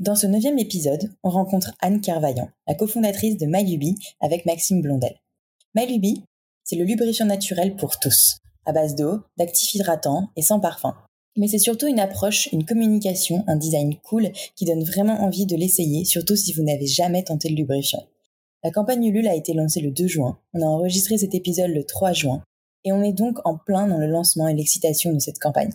Dans ce neuvième épisode, on rencontre Anne Carvaillant, la cofondatrice de MyLuby avec Maxime Blondel. MyLuby, c'est le lubrifiant naturel pour tous, à base d'eau, d'actifs hydratants et sans parfum. Mais c'est surtout une approche, une communication, un design cool qui donne vraiment envie de l'essayer, surtout si vous n'avez jamais tenté le lubrifiant. La campagne Ulule a été lancée le 2 juin, on a enregistré cet épisode le 3 juin, et on est donc en plein dans le lancement et l'excitation de cette campagne.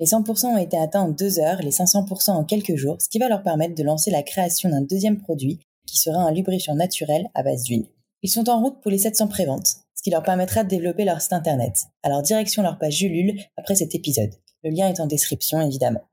Les 100% ont été atteints en deux heures, les 500% en quelques jours, ce qui va leur permettre de lancer la création d'un deuxième produit qui sera un lubrifiant naturel à base d'huile. Ils sont en route pour les 700 préventes, ce qui leur permettra de développer leur site internet. Alors direction leur page Julule après cet épisode. Le lien est en description évidemment.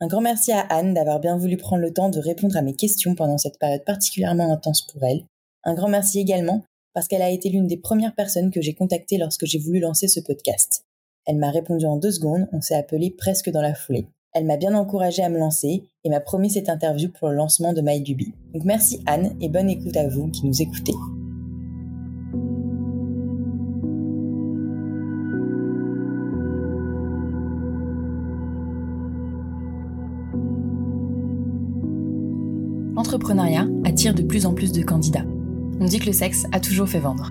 Un grand merci à Anne d'avoir bien voulu prendre le temps de répondre à mes questions pendant cette période particulièrement intense pour elle. Un grand merci également parce qu'elle a été l'une des premières personnes que j'ai contactées lorsque j'ai voulu lancer ce podcast. Elle m'a répondu en deux secondes, on s'est appelé presque dans la foulée. Elle m'a bien encouragé à me lancer et m'a promis cette interview pour le lancement de MyDuby. Donc merci Anne et bonne écoute à vous qui nous écoutez. L'entrepreneuriat attire de plus en plus de candidats. On dit que le sexe a toujours fait vendre.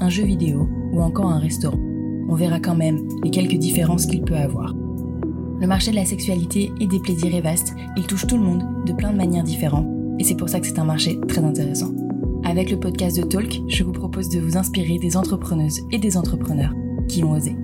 un jeu vidéo ou encore un restaurant. On verra quand même les quelques différences qu'il peut avoir. Le marché de la sexualité et des plaisirs est vaste, il touche tout le monde de plein de manières différentes, et c'est pour ça que c'est un marché très intéressant. Avec le podcast de Talk, je vous propose de vous inspirer des entrepreneuses et des entrepreneurs qui ont osé.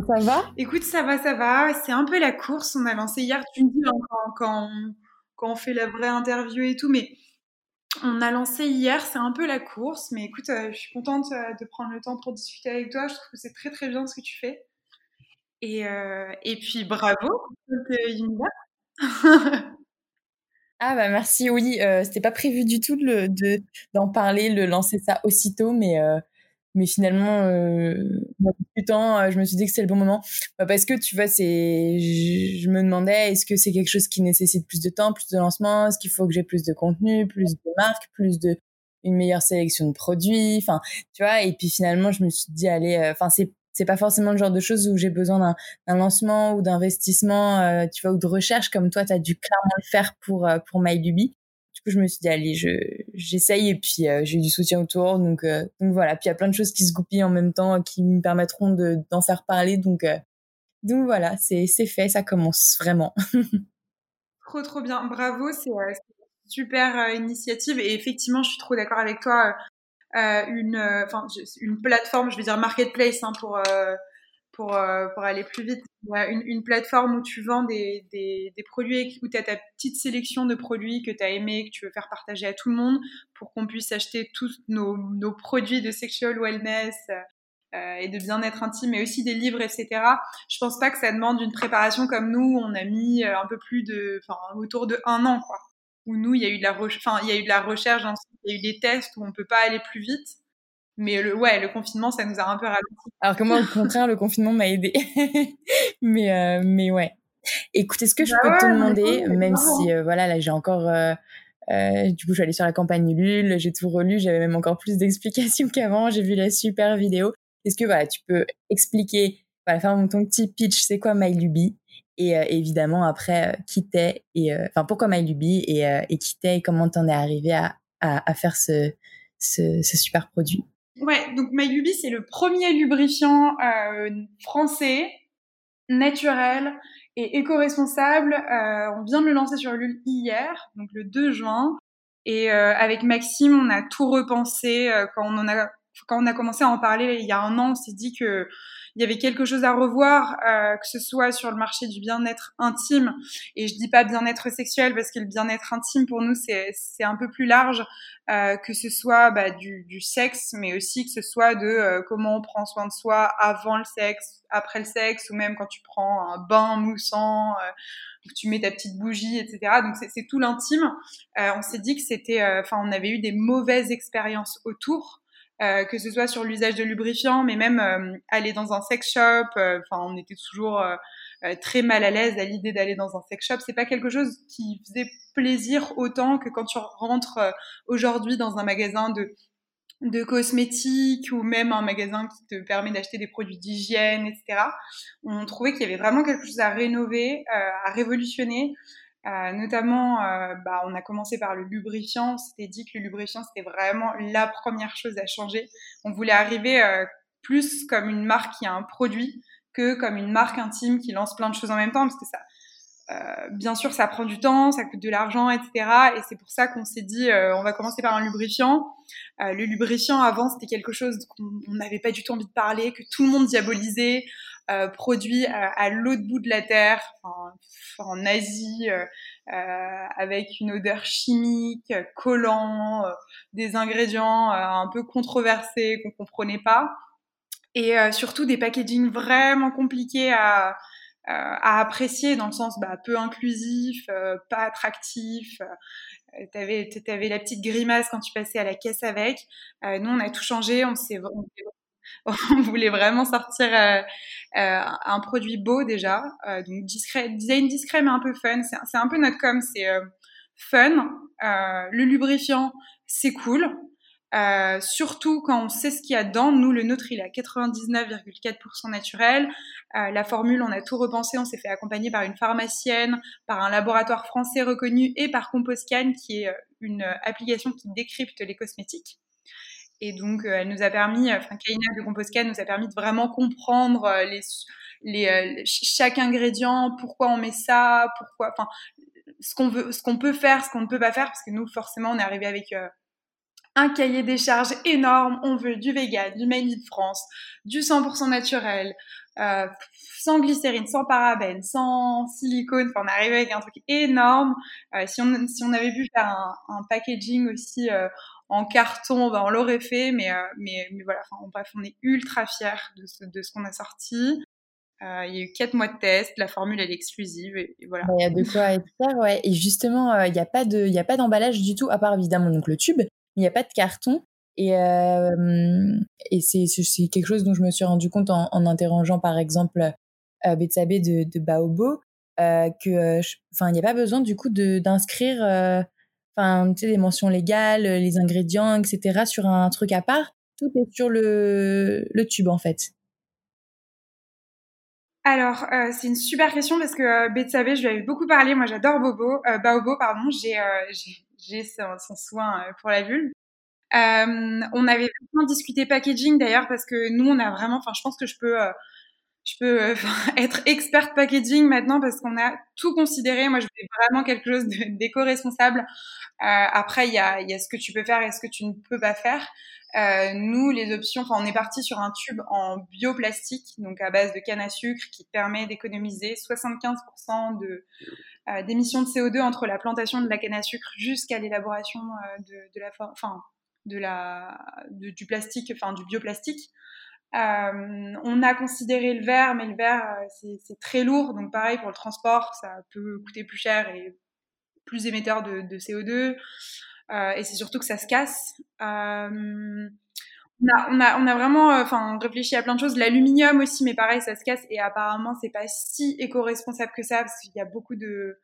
Ça va? Écoute, ça va, ça va. C'est un peu la course. On a lancé hier, tu me dis, hein, quand, quand, on, fait la vraie interview et tout, mais on a lancé hier, c'est un peu la course. Mais écoute, euh, je suis contente euh, de prendre le temps pour discuter avec toi. Je trouve que c'est très, très bien ce que tu fais. Et, euh, et puis, bravo, Ah bah merci, oui, c'était pas prévu du tout de, d'en parler, de lancer ça aussitôt, mais mais finalement euh, temps euh, je me suis dit que c'était le bon moment. Bah, parce que tu vois c'est je, me demandais est-ce que c'est quelque chose qui nécessite plus de temps plus de lancement? Est-ce qu'il faut que j'ai plus de contenu plus de marques plus de une meilleure sélection de produits? Enfin tu vois et puis finalement je me suis dit allez euh, enfin c'est c'est pas forcément le genre de choses où j'ai besoin d'un, lancement ou d'investissement euh, tu vois ou de recherche comme toi tu as dû clairement le faire pour pour MyLuby je me suis dit, allez, je, j'essaye et puis euh, j'ai du soutien autour. Donc, euh, donc voilà. Puis il y a plein de choses qui se goupillent en même temps qui me permettront de, d'en faire parler. Donc, euh, donc voilà, c'est, c'est fait, ça commence vraiment. trop, trop bien. Bravo, c'est, une super initiative. Et effectivement, je suis trop d'accord avec toi. une, enfin, une plateforme, je vais dire marketplace hein, pour pour, euh, pour aller plus vite. Une, une, plateforme où tu vends des, des, des produits, où tu as ta petite sélection de produits que tu as aimé, que tu veux faire partager à tout le monde pour qu'on puisse acheter tous nos, nos produits de sexual wellness euh, et de bien-être intime, mais aussi des livres, etc. Je pense pas que ça demande une préparation comme nous, on a mis euh, un peu plus de, enfin, autour de un an, quoi. Où nous, il y a eu de la, enfin, il y a eu de la recherche, il y a eu des tests où on peut pas aller plus vite. Mais le, ouais, le confinement, ça nous a un peu ralenti. Alors que moi, au contraire, le confinement m'a aidé. mais, euh, mais ouais. Écoute, est-ce que je bah peux te demander, même si, euh, voilà, là, j'ai encore... Euh, euh, du coup, je suis allée sur la campagne Ulule, j'ai tout relu, j'avais même encore plus d'explications qu'avant, j'ai vu la super vidéo. Est-ce que, voilà, tu peux expliquer, voilà, faire ton petit pitch, c'est quoi MyLuby et évidemment, après, qui t'es, et, enfin, pourquoi MyLuby et, et qui t'es et comment t'en es arrivé à, à, à faire ce, ce, super produit? Ouais, donc MyLuby, c'est le premier lubrifiant français, naturel et éco-responsable. on vient de le lancer sur l'huile hier, donc le 2 juin. Et avec Maxime, on a tout repensé quand on a commencé à en parler il y a un an, on s'est dit que il y avait quelque chose à revoir, euh, que ce soit sur le marché du bien-être intime. Et je dis pas bien-être sexuel parce que le bien-être intime pour nous c'est un peu plus large, euh, que ce soit bah, du, du sexe, mais aussi que ce soit de euh, comment on prend soin de soi avant le sexe, après le sexe, ou même quand tu prends un bain moussant. Euh, tu mets ta petite bougie, etc. Donc c'est tout l'intime. Euh, on s'est dit que c'était, enfin, on avait eu des mauvaises expériences autour. Euh, que ce soit sur l'usage de lubrifiants, mais même euh, aller dans un sex shop. Euh, enfin, on était toujours très mal à l'aise à l'idée d'aller dans un sex shop. C'est pas quelque chose qui faisait plaisir autant que quand tu rentres aujourd'hui dans un magasin de de cosmétiques ou même un magasin qui te permet d'acheter des produits d'hygiène, etc. On trouvait qu'il y avait vraiment quelque chose à rénover, à révolutionner. Euh, notamment, euh, bah, on a commencé par le lubrifiant. C'était dit que le lubrifiant, c'était vraiment la première chose à changer. On voulait arriver euh, plus comme une marque qui a un produit que comme une marque intime qui lance plein de choses en même temps, parce que ça, euh, bien sûr, ça prend du temps, ça coûte de l'argent, etc. Et c'est pour ça qu'on s'est dit, euh, on va commencer par un lubrifiant. Euh, le lubrifiant, avant, c'était quelque chose qu'on n'avait pas du tout envie de parler, que tout le monde diabolisait, produit à, l'autre bout de la Terre, en Asie, avec une odeur chimique, collant, des ingrédients un peu controversés qu'on comprenait pas. Et surtout des packagings vraiment compliqués à, euh, apprécier dans le sens bah, peu inclusif, euh, pas attractif. Euh, t'avais avais la petite grimace quand tu passais à la caisse avec. nous, on a tout changé. On s'est on voulait vraiment sortir euh, un produit beau déjà, euh, donc discret, design discret mais un peu fun. C'est un peu notre com, c'est fun. le lubrifiant, c'est cool. Euh, surtout quand on sait ce qu'il y a dedans. Nous, le nôtre, il est à 99,4% naturel. Euh, la formule, on a tout repensé. On s'est fait accompagner par une pharmacienne, par un laboratoire français reconnu et par Composcan, qui est euh, une application qui décrypte les cosmétiques. Et donc, elle nous a permis, enfin, Kaina de Composcan nous a permis de vraiment comprendre les, chaque ingrédient, pourquoi on met ça, pourquoi, enfin, ce qu'on veut, peut faire, ce qu'on ne peut pas faire, parce que nous, forcément, on est arrivé avec un cahier des charges énorme. On veut du vegan, du made in France, du 100% naturel, euh, sans glycérine, sans parabènes, sans silicone. Enfin, on est arrivé avec un truc énorme. Euh, si, on, si on avait pu faire un, un packaging aussi euh, en carton, ben, on l'aurait fait. Mais, euh, mais, voilà, bref, on est ultra fiers de ce, qu'on a sorti. Euh, il y a eu quatre mois de test, la formule est exclusive et, voilà. Il y a de quoi être fier, ouais. Et justement, il n'y a pas d'emballage du tout, à part évidemment donc le tube il n'y a pas de carton. Et, euh, c'est, quelque chose dont je me suis rendu compte en, interrogeant par exemple euh, de, de Baobo, euh, euh, il n'y a pas besoin du coup d'inscrire euh, enfin tu sais les mentions légales, les ingrédients, etc. sur un truc à part. Tout est sur le, tube en fait. Alors, euh, c'est une super question parce que euh, Betsabe, je lui avais beaucoup parlé. Moi, j'adore Bobo, euh, Baobo, pardon. J'ai, j'ai, j'ai son, soin euh, pour la vulve. Euh, on avait vraiment discuté packaging d'ailleurs parce que nous on a vraiment, enfin je pense que je peux, euh, je peux être experte packaging maintenant parce qu'on a tout considéré. Moi je fais vraiment quelque chose d'éco-responsable. après il y a, y a ce que tu peux faire et ce que tu ne peux pas faire. Euh, nous, les options, enfin, on est parti sur un tube en bioplastique, donc à base de canne à sucre, qui permet d'économiser 75% de, euh, d'émissions de CO2 entre la plantation de la canne à sucre jusqu'à l'élaboration euh, de, de, la, enfin, de la, de, du plastique, enfin du bioplastique. Euh, on a considéré le verre, mais le verre euh, c'est très lourd, donc pareil pour le transport, ça peut coûter plus cher et plus émetteur de, de CO2. Euh, et c'est surtout que ça se casse. On a, on on vraiment enfin réfléchi à plein de choses. L'aluminium aussi, mais pareil, ça se casse et apparemment c'est pas si éco-responsable que ça parce qu'il y a beaucoup de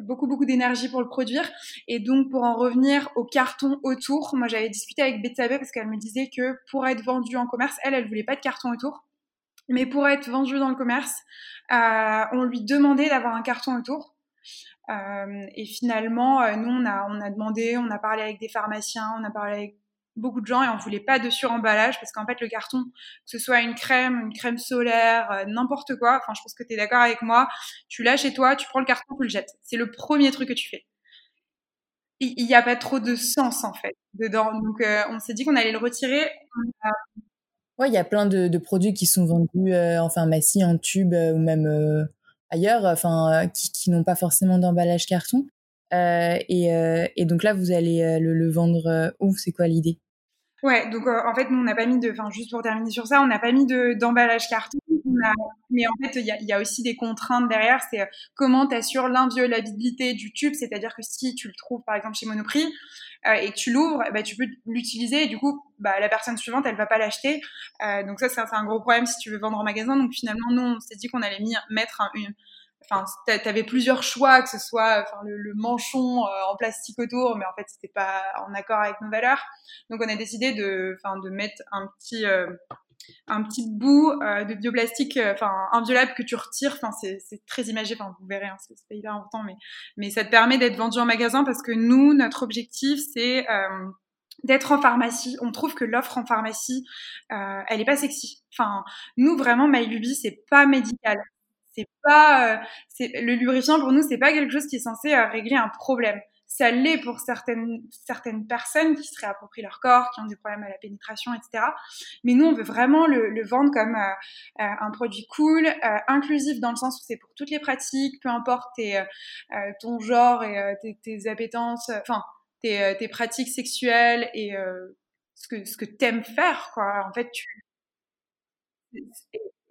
beaucoup beaucoup d'énergie pour le produire. Et donc pour en revenir au carton autour, moi j'avais discuté avec Betsabe parce qu'elle me disait que pour être vendu en commerce, elle elle voulait pas de carton autour, mais pour être vendu dans le commerce, euh, on lui demandait d'avoir un carton autour. et finalement, nous, on a, on a demandé, on a parlé avec des pharmaciens, on a parlé avec beaucoup de gens et on voulait pas de suremballage parce qu'en fait le carton que ce soit une crème une crème solaire euh, n'importe quoi enfin je pense que tu es d'accord avec moi tu l'as chez toi tu prends le carton tu le jettes. C'est le premier truc que tu fais. Il n'y a pas trop de sens en fait dedans. Donc euh, on s'est dit qu'on allait le retirer. Ouais il y a plein de, produits qui sont vendus euh, en pharmacie en tube ou même ailleurs enfin qui, n'ont pas forcément d'emballage carton. Et, et, donc là vous allez le, le vendre où? C'est quoi l'idée? Ouais, donc euh, en fait, nous, on n'a pas mis de, enfin, juste pour terminer sur ça, on n'a pas mis de d'emballage carton. mais en fait, il y a, aussi des contraintes derrière. C'est euh, comment tu assures l'inviolabilité du tube, c'est-à-dire que si tu le trouves, par exemple, chez Monoprix euh, et que tu l'ouvres, bah, tu peux l'utiliser et du coup, bah, la personne suivante, elle va pas l'acheter. donc ça, c'est un gros problème si tu veux vendre en magasin. Donc finalement, nous, on s'est dit qu'on allait mettre un, une, enfin t'avais plusieurs choix que ce soit enfin le, manchon euh, en plastique autour mais en fait c'était pas en accord avec nos valeurs donc on a décidé de enfin de mettre un petit euh, un petit bout euh, de bioplastique enfin inviolable que tu retires enfin c'est très imagé enfin vous verrez hein, c'est hyper important mais mais ça te permet d'être vendu en magasin parce que nous notre objectif c'est d'être en pharmacie. On trouve que l'offre en pharmacie, elle est pas sexy. Enfin, nous vraiment, MyLuby, c'est pas médical c'est pas euh, le lubrifiant pour nous c'est pas quelque chose qui est censé euh, régler un problème. Ça l'est pour certaines certaines personnes qui se réapproprient leur corps qui ont des problèmes à la pénétration etc mais nous on veut vraiment le, le vendre comme euh, un produit cool inclusif dans le sens où c'est pour toutes les pratiques peu importe tes, ton genre et tes, tes appétences enfin tes, tes pratiques sexuelles et ce que ce que t'aimes faire quoi. En fait tu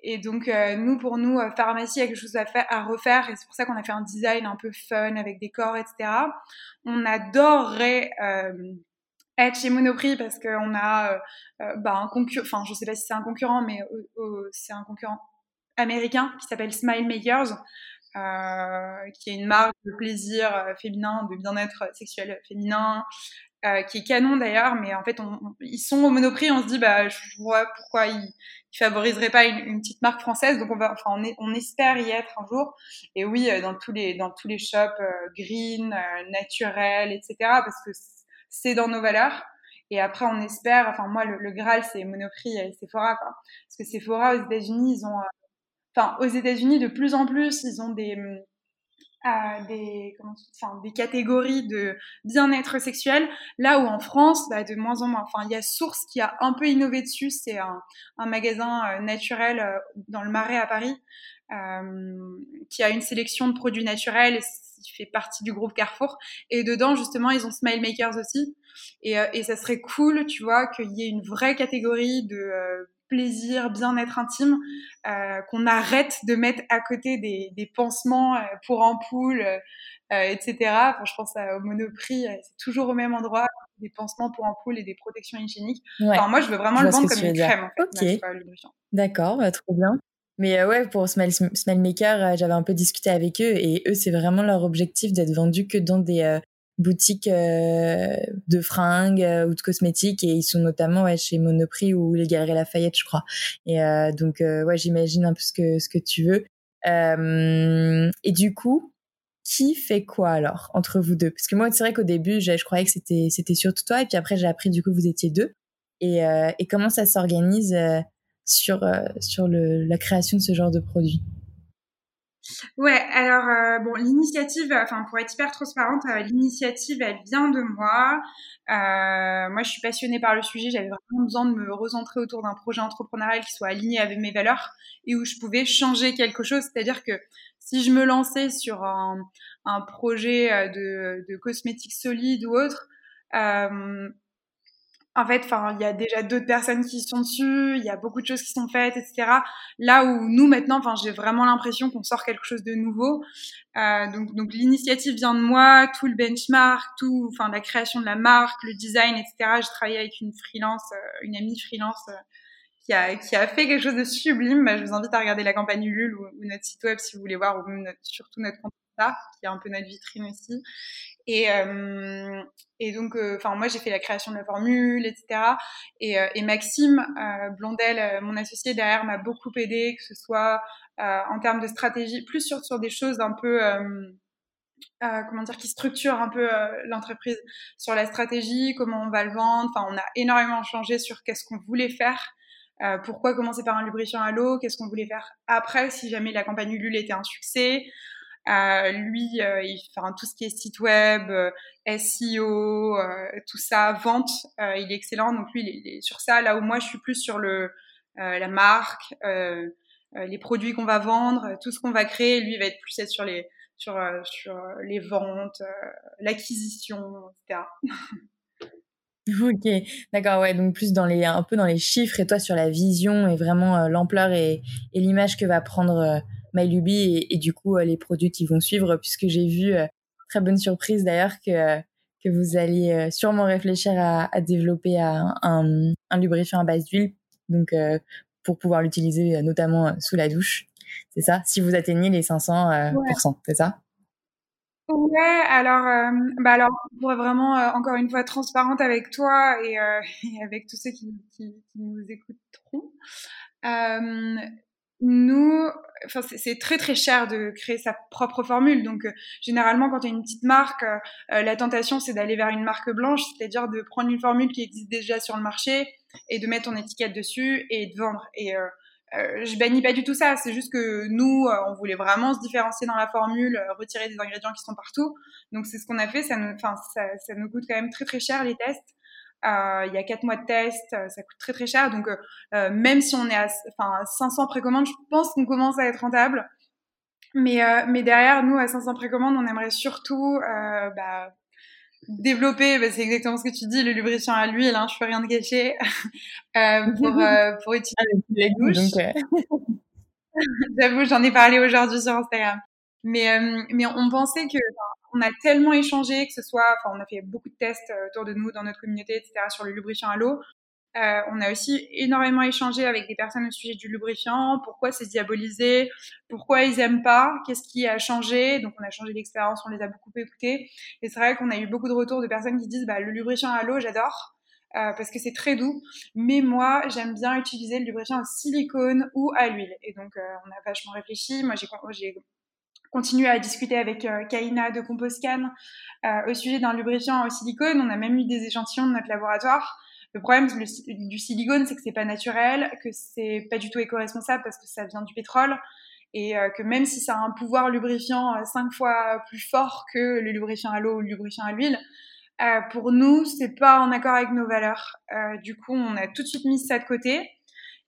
et donc, euh, nous, pour nous, euh, pharmacie, il y a quelque chose à, faire, à refaire. Et c'est pour ça qu'on a fait un design un peu fun avec des corps, etc. On adorerait euh, être chez Monoprix parce qu'on a bah, un concurrent, enfin, je sais pas si c'est un concurrent, mais c'est un concurrent américain qui s'appelle Smile Makers. qui est une marque de plaisir féminin, de bien-être sexuel féminin, euh, qui est canon d'ailleurs, mais en fait, on, ils sont au Monoprix. On se dit, bah, je vois pourquoi ils, ils favoriseraient pas une, petite marque française. Donc on va, enfin, on, est, on espère y être un jour. Et oui, euh, dans tous les, dans tous les shops euh, green, euh, naturels, etc. Parce que c'est dans nos valeurs. Et après, on espère. Enfin, moi, le, le Graal, c'est Monoprix et Sephora, quoi. Parce que Sephora aux États-Unis, ils ont, enfin, aux États-Unis, de plus en plus, ils ont des des, comment, enfin, des catégories de bien-être sexuel, là où en France, bah, de moins en moins. Enfin, il y a Source qui a un peu innové dessus, c'est un, un, magasin euh, naturel euh, dans le Marais à Paris, euh, qui a une sélection de produits naturels, qui fait partie du groupe Carrefour, et dedans, justement, ils ont Smile Makers aussi, et, et ça serait cool, tu vois, qu'il y ait une vraie catégorie de plaisir, bien-être intime, euh, qu'on arrête de mettre à côté des, des pansements euh, pour ampoules, euh, etc. Enfin, je pense au Monoprix, c'est toujours au même endroit, des pansements pour ampoules et des protections hygiéniques. Enfin, moi, je veux vraiment le vendre comme une crème. En fait. D'accord, trop bien. Mais ouais, pour Smile, Smile Maker, j'avais un peu discuté avec eux et eux, c'est vraiment leur objectif d'être vendus que dans des boutiques euh, de fringues euh, ou de cosmétiques et ils sont notamment ouais, chez Monoprix ou les Galeries Lafayette je crois. Et euh, donc ouais j'imagine un peu ce que ce que tu veux. Et du coup qui fait quoi alors entre vous deux? Parce que moi c'est vrai qu'au début je, je, croyais que c'était c'était surtout toi et puis après j'ai appris du coup vous étiez deux. Et, et comment ça s'organise sur sur le, la création de ce genre de produit? Ouais, alors euh, bon, l'initiative, enfin pour être hyper transparente, euh, l'initiative elle vient de moi. Euh, moi, je suis passionnée par le sujet. J'avais vraiment besoin de me recentrer autour d'un projet entrepreneurial qui soit aligné avec mes valeurs et où je pouvais changer quelque chose. C'est-à-dire que si je me lançais sur un, projet de, de cosmétiques solides ou autre, en fait, enfin, il y a déjà d'autres personnes qui sont dessus, il y a beaucoup de choses qui sont faites, etc. Là où nous maintenant, enfin, j'ai vraiment l'impression qu'on sort quelque chose de nouveau. Euh, donc, donc l'initiative vient de moi, tout le benchmark, tout, enfin, la création de la marque, le design, etc. J'ai travaillé avec une freelance, euh, une amie freelance. Euh, qui a, qui a fait quelque chose de sublime. Bah, je vous invite à regarder la campagne Ulule ou, notre site web si vous voulez voir, ou même surtout notre compte qui est un peu notre vitrine aussi. Et, euh, et donc, euh, enfin, moi, j'ai fait la création de la formule, etc. Et, euh, et Maxime euh, Blondel, mon associé derrière, m'a beaucoup aidé, que ce soit en termes de stratégie, plus sur, sur des choses un peu comment dire, qui structure un peu l'entreprise sur la stratégie, comment on va le vendre. Enfin, on a énormément changé sur qu'est-ce qu'on voulait faire. pourquoi commencer par un lubrifiant à l'eau Qu'est-ce qu'on voulait faire après si jamais la campagne Ulule était un succès euh, lui, euh, il fait tout ce qui est site web, euh, SEO, tout ça, vente, il est excellent. Donc lui, il est, sur ça. Là où moi, je suis plus sur le la marque, les produits qu'on va vendre, tout ce qu'on va créer. Lui, il va être plus sur les sur sur les ventes, l'acquisition, etc. Ok, d'accord, ouais, donc plus dans les un peu dans les chiffres et toi sur la vision et vraiment l'ampleur et, et l'image que va prendre MyLuby et, et, du coup euh, les produits qui vont suivre, puisque j'ai vu, euh, très bonne surprise d'ailleurs, que, euh, que vous alliez sûrement réfléchir à, à développer un, un, lubrifiant à base d'huile, donc pour pouvoir l'utiliser notamment sous la douche. C'est ça? Si vous atteignez les 500%, c'est ça? Ouais, alors, bah alors, pour être vraiment encore une fois transparente avec toi et, et avec tous ceux qui, qui, qui nous écouteront, nous, enfin, c'est très très cher de créer sa propre formule. Donc, euh, généralement, quand tu as une petite marque, euh, euh, la tentation c'est d'aller vers une marque blanche, c'est-à-dire de prendre une formule qui existe déjà sur le marché et de mettre ton étiquette dessus et de vendre. Et je bannis pas du tout ça. C'est juste que nous, on voulait vraiment se différencier dans la formule, retirer des ingrédients qui sont partout. Donc, c'est ce qu'on a fait. Ça nous, ça, ça nous coûte quand même très très cher les tests. Euh, il y a quatre mois de test, euh, ça coûte très très cher. Donc euh, même si on est à, enfin, 500 précommandes, je pense qu'on commence à être rentable. Mais, mais derrière, nous, à 500 précommandes, on aimerait surtout bah, développer, bah, c'est exactement ce que tu dis, le lubrifiant à l'huile, hein, je fais rien de cacher, pour, pour utiliser ah, les douches. J'avoue, j'en ai parlé aujourd'hui sur Instagram. Mais, mais on pensait que on a tellement échangé, que ce soit, enfin, on a fait beaucoup de tests euh, autour de nous, dans notre communauté, etc., sur le lubrifiant à l'eau. Euh, on a aussi énormément échangé avec des personnes au sujet du lubrifiant, pourquoi c'est diabolisé, pourquoi ils aiment pas, qu'est-ce qui a changé. Donc on a changé d'expérience, on les a beaucoup écoutés. Et c'est vrai qu'on a eu beaucoup de retours de personnes qui disent bah, le lubrifiant à l'eau, j'adore. Euh, parce que c'est très doux, mais moi j'aime bien utiliser le lubrifiant en silicone ou à l'huile. Et donc on a vachement réfléchi. Moi j'ai continuer à discuter avec euh, Kaina de Composcan euh, au sujet d'un lubrifiant au silicone. On a même eu des échantillons de notre laboratoire. Le problème du silicone, c'est que c'est pas naturel, que c'est pas du tout éco-responsable parce que ça vient du pétrole et euh, que même si ça a un pouvoir lubrifiant cinq fois plus fort que le lubrifiant à l'eau ou le lubrifiant à l'huile, pour nous, c'est pas en accord avec nos valeurs. du coup, on a tout de suite mis ça de côté.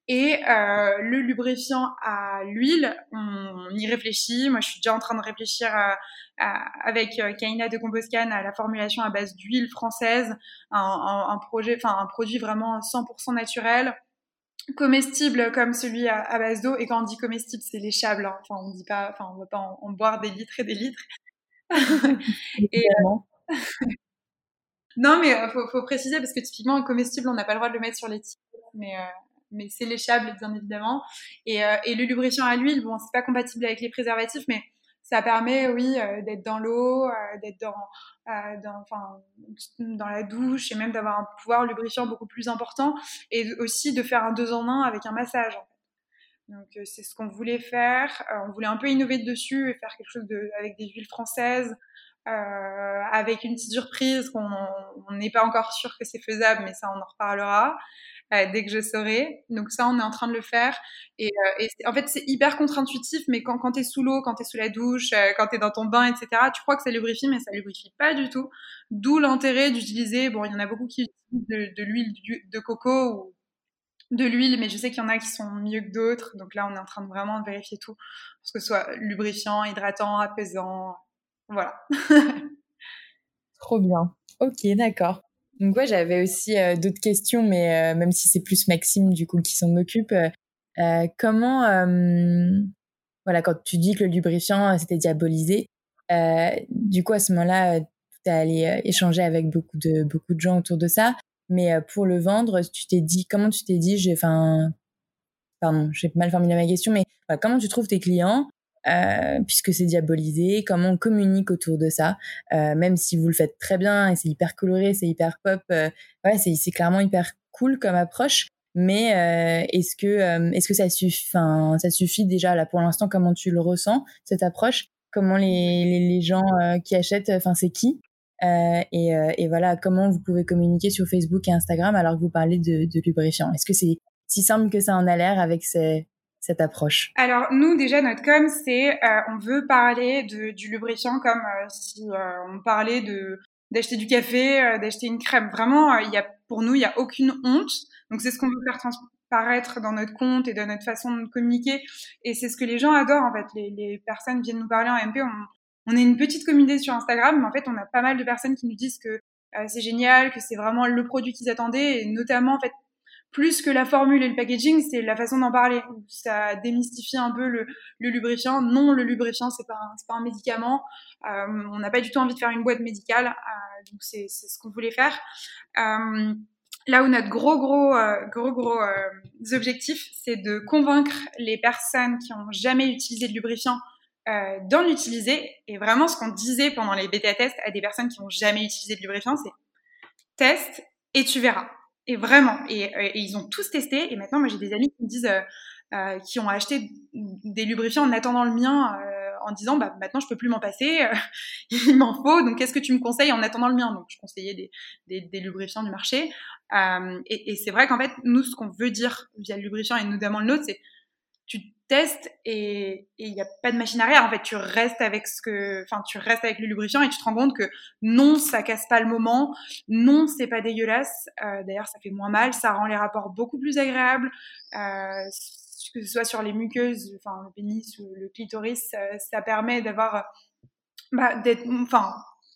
Et euh, le lubrifiant à l'huile, on, y réfléchit. Moi, je suis déjà en train de réfléchir à, avec euh, Kaina de Composcan à la formulation à base d'huile française, un, un, projet, enfin un produit vraiment 100% naturel, comestible comme celui à, base d'eau. Et quand on dit comestible, c'est léchable. Hein. Enfin, on dit pas, enfin, on va pas en, boire des litres et des litres. et, euh, non, mais faut, faut préciser parce que typiquement, un comestible, on n'a pas le droit de le mettre sur les titres, mais mais c'est léchable bien évidemment. Et, euh, et le lubrifiant à l'huile, bon, c'est pas compatible avec les préservatifs, mais ça permet, oui, euh, d'être dans l'eau, euh, d'être dans, dans, la douche et même d'avoir un pouvoir lubrifiant beaucoup plus important et aussi de faire un deux en un avec un massage. Donc c'est ce qu'on voulait faire. on voulait un peu innover dessus et faire quelque chose avec des huiles françaises, avec une petite surprise qu'on n'est pas encore sûr que c'est faisable, mais ça on en reparlera. Euh, dès que je saurai. Donc ça, on est en train de le faire. Et, euh, en fait, c'est hyper contre-intuitif, mais quand, quand tu es sous l'eau, quand tu es sous la douche, euh, quand tu es dans ton bain, etc., tu crois que ça lubrifie, mais ça lubrifie pas du tout. D'où l'intérêt d'utiliser, bon, il y en a beaucoup qui utilisent de, de l'huile de coco ou de l'huile, mais je sais qu'il y en a qui sont mieux que d'autres. Donc là, on est en train de vraiment vérifier tout, pour que ce soit lubrifiant, hydratant, apaisant. Voilà. Trop bien. Ok, d'accord. Donc ouais, j'avais aussi euh, d'autres questions, mais euh, même si c'est plus Maxime du coup qui s'en occupe, euh, comment, voilà, quand tu dis que le lubrifiant c'était diabolisé, du coup à ce moment-là, tu es allé échanger avec beaucoup de beaucoup de gens autour de ça, mais pour le vendre, tu t'es dit comment tu t'es dit, j'ai, enfin, pardon, j'ai mal formulé ma question, mais comment tu trouves tes clients euh, puisque c'est diabolisé, comment on communique autour de ça, euh, même si vous le faites très bien et c'est hyper coloré, c'est hyper pop, euh, ouais, c'est, clairement hyper cool comme approche. Mais euh, est-ce que est-ce que ça suffit, ça suffit déjà là pour l'instant comment tu le ressens cette approche? Comment les, les, gens qui achètent, enfin c'est qui? Et, et, voilà comment vous pouvez communiquer sur Facebook et Instagram alors que vous parlez de, de lubrifiant? Est-ce que c'est si simple que ça en a l'air avec ces, approche Alors nous déjà notre com c'est euh, on veut parler de, du lubrifiant comme euh, si euh, on parlait de d'acheter du café, d'acheter une crème. Vraiment il y pour nous il y a aucune honte. Donc c'est ce qu'on veut faire transparaître dans notre compte et dans notre façon de communiquer et c'est ce que les gens adorent en fait. Les, les personnes viennent nous parler en MP. On, on est une petite communauté sur Instagram, mais en fait on a pas mal de personnes qui nous disent que c'est génial, que c'est vraiment le produit qu'ils attendaient et notamment en fait plus que la formule et le packaging, c'est la façon d'en parler. Ça démystifie un peu le, lubrifiant. Non, le lubrifiant, c'est pas un, pas un médicament. Euh, on n'a pas du tout envie de faire une boîte médicale. Euh, donc c'est ce qu'on voulait faire. Euh, là où notre gros gros euh, gros gros objectif, c'est de convaincre les personnes qui ont jamais utilisé de lubrifiant d'en utiliser. Et vraiment, ce qu'on disait pendant les bêta tests à des personnes qui n'ont jamais utilisé de lubrifiant, c'est teste et tu verras. Et vraiment, et, et, ils ont tous testé. Et maintenant, moi, j'ai des amis qui me disent, euh, euh, qui ont acheté des lubrifiants en attendant le mien, euh, en disant, bah maintenant, je peux plus m'en passer, il m'en faut. Donc, qu'est-ce que tu me conseilles en attendant le mien? Donc, je conseillais des, des, des lubrifiants du marché. Euh, et, et c'est vrai qu'en fait, nous, ce qu'on veut dire via le lubrifiant et notamment le nôtre, c'est tu testes et il n'y a pas de machine arrière. En fait, tu restes avec ce que, enfin, tu restes avec le lubrifiant et tu te rends compte que non, ça casse pas le moment, non, c'est pas dégueulasse. Euh, D'ailleurs, ça fait moins mal, ça rend les rapports beaucoup plus agréables. Euh, que ce soit sur les muqueuses, enfin le pénis ou le clitoris, ça, permet d'avoir, bah, d'être, enfin,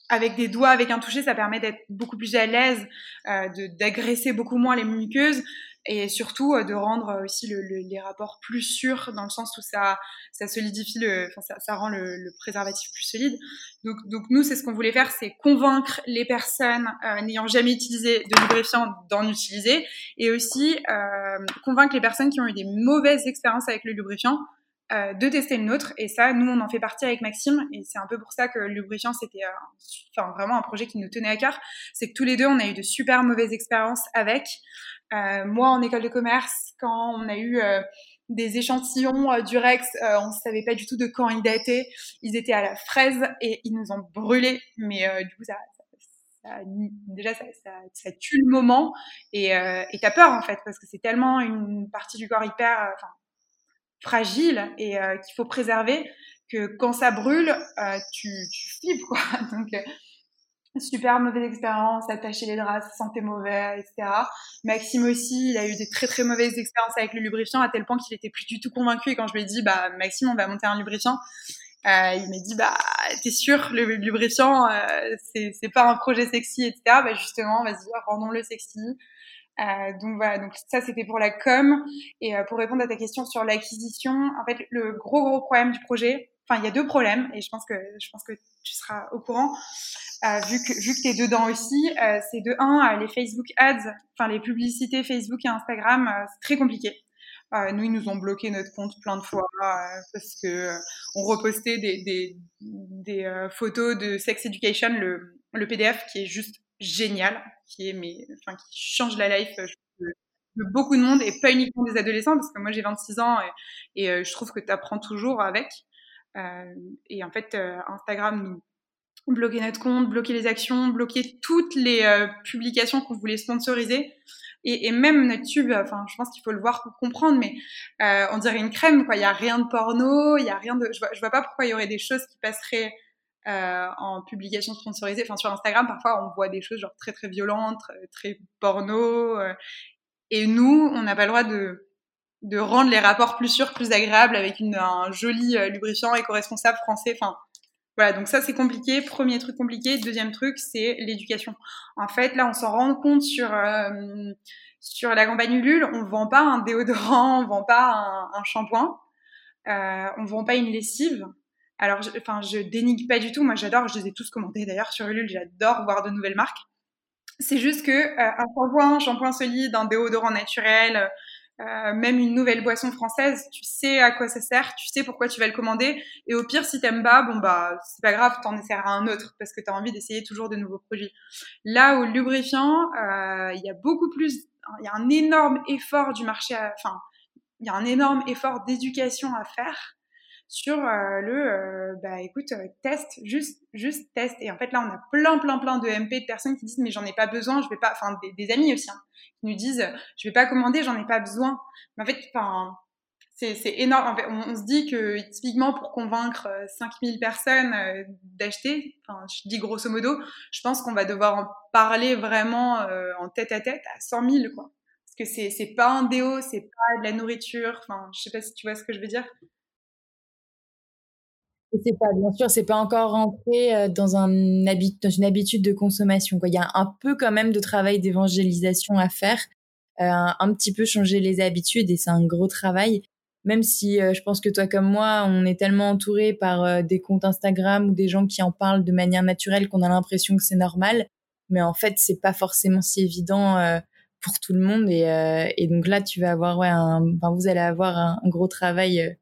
avec des doigts, avec un toucher, ça permet d'être beaucoup plus à l'aise, euh, d'agresser beaucoup moins les muqueuses et surtout euh, de rendre euh, aussi le, le, les rapports plus sûrs dans le sens où ça, ça solidifie le, ça, ça rend le, le, préservatif plus solide. Donc, donc nous, c'est ce qu'on voulait faire, c'est convaincre les personnes euh, n'ayant jamais utilisé de lubrifiant d'en utiliser et aussi euh, convaincre les personnes qui ont eu des mauvaises expériences avec le lubrifiant euh, de tester le nôtre. Et ça, nous, on en fait partie avec Maxime. Et c'est un peu pour ça que le lubrifiant, c'était euh, vraiment un projet qui nous tenait à cœur. C'est que tous les deux, on a eu de super mauvaises expériences avec. Euh, moi, en école de commerce, quand on a eu euh, des échantillons euh, du Rex, euh, on ne savait pas du tout de quand ils dataient. Ils étaient à la fraise et ils nous ont brûlés. Mais du coup, ça, ça, déjà, ça, ça, tue le moment et t'as peur en fait parce que c'est tellement une partie du corps hyper fragile et qu'il faut préserver que quand ça brûle, tu, tu flippes quoi. Donc super mauvaise expérience, attacher les draps, ça sentait mauvais, etc. Maxime aussi, il a eu des très très mauvaises expériences avec le lubrifiant à tel point qu'il était plus du tout convaincu et quand je lui ai dit bah Maxime on va monter un lubrifiant, euh, il m'a dit bah t'es sûr le lubrifiant euh, c'est c'est pas un projet sexy etc. Bah justement vas-y rendons-le sexy. Euh, donc voilà, donc ça c'était pour la com et euh, pour répondre à ta question sur l'acquisition, en fait le gros gros problème du projet, enfin il y a deux problèmes et je pense que je pense que tu seras au courant. Euh, vu que vu que t'es dedans aussi, euh, c'est de un euh, les Facebook ads, enfin les publicités Facebook et Instagram, euh, c'est très compliqué. nous, ils nous ont bloqué notre compte plein de fois parce que on repostait des, des, des photos de Sex Education, le, le PDF qui est juste génial, qui est mais enfin qui change la life de, de beaucoup de monde et pas uniquement des adolescents parce que moi j'ai 26 ans et, et je trouve que tu apprends toujours avec. et en fait, Instagram nous bloquer notre compte, bloquer les actions, bloquer toutes les euh, publications qu'on voulait sponsoriser. Et, et, même notre tube, enfin, je pense qu'il faut le voir pour comprendre, mais euh, on dirait une crème, quoi. Il y a rien de porno, il y a rien de. Je vois, je vois pas pourquoi il y aurait des choses qui passeraient euh, en publication sponsorisée. Enfin, sur Instagram, parfois, on voit des choses genre très très violentes, très porno. Euh, et nous, on n'a pas le droit de de rendre les rapports plus sûrs, plus agréables avec une, un joli euh, lubrifiant éco-responsable français. Enfin, voilà, donc ça c'est compliqué. Premier truc compliqué. Deuxième truc, c'est l'éducation. En fait, là, on s'en rend compte sur euh, sur la campagne Ulule, on vend pas un déodorant, on vend pas un, shampoing, euh, on vend pas une lessive. Alors, je, enfin, je dénigre pas du tout. Moi, j'adore. Je les ai tous commentés d'ailleurs sur Ulule. J'adore voir de nouvelles marques. C'est juste que euh, un shampoing, un shampoing solide, un déodorant naturel, euh, même une nouvelle boisson française, tu sais à quoi ça sert, tu sais pourquoi tu vas le commander. Et au pire, si t'aimes pas, bon bah c'est pas grave, t'en essaieras un autre parce que t'as envie d'essayer toujours de nouveaux produits. Là, au lubrifiant, euh, il y a beaucoup plus, il y a un énorme effort du marché, enfin, il y a un énorme effort d'éducation à faire sur le bah écoute test juste juste test et en fait là on a plein plein plein de MP de personnes qui disent mais j'en ai pas besoin je vais pas enfin des, amis aussi hein, qui nous disent je vais pas commander j'en ai pas besoin mais en fait c'est énorme. on, se dit que typiquement pour convaincre 5000 euh, personnes euh, d'acheter, enfin, je dis grosso modo, je pense qu'on va devoir en parler vraiment euh, en tête à tête à 100 000, quoi. Parce que c'est pas un déo, c'est pas de la nourriture. Enfin, je sais pas si tu vois ce que je veux dire. C'est pas, bien sûr, c'est pas encore rentré dans, un dans une habitude de consommation. Quoi. Il y a un peu quand même de travail d'évangélisation à faire, un petit peu changer les habitudes et c'est un gros travail même si euh, je pense que toi comme moi, on est tellement entouré par euh, des comptes Instagram ou des gens qui en parlent de manière naturelle qu'on a l'impression que c'est normal, mais en fait c'est pas forcément si évident euh, pour tout le monde et, et, donc là tu vas avoir ouais un, enfin vous allez avoir un, gros travail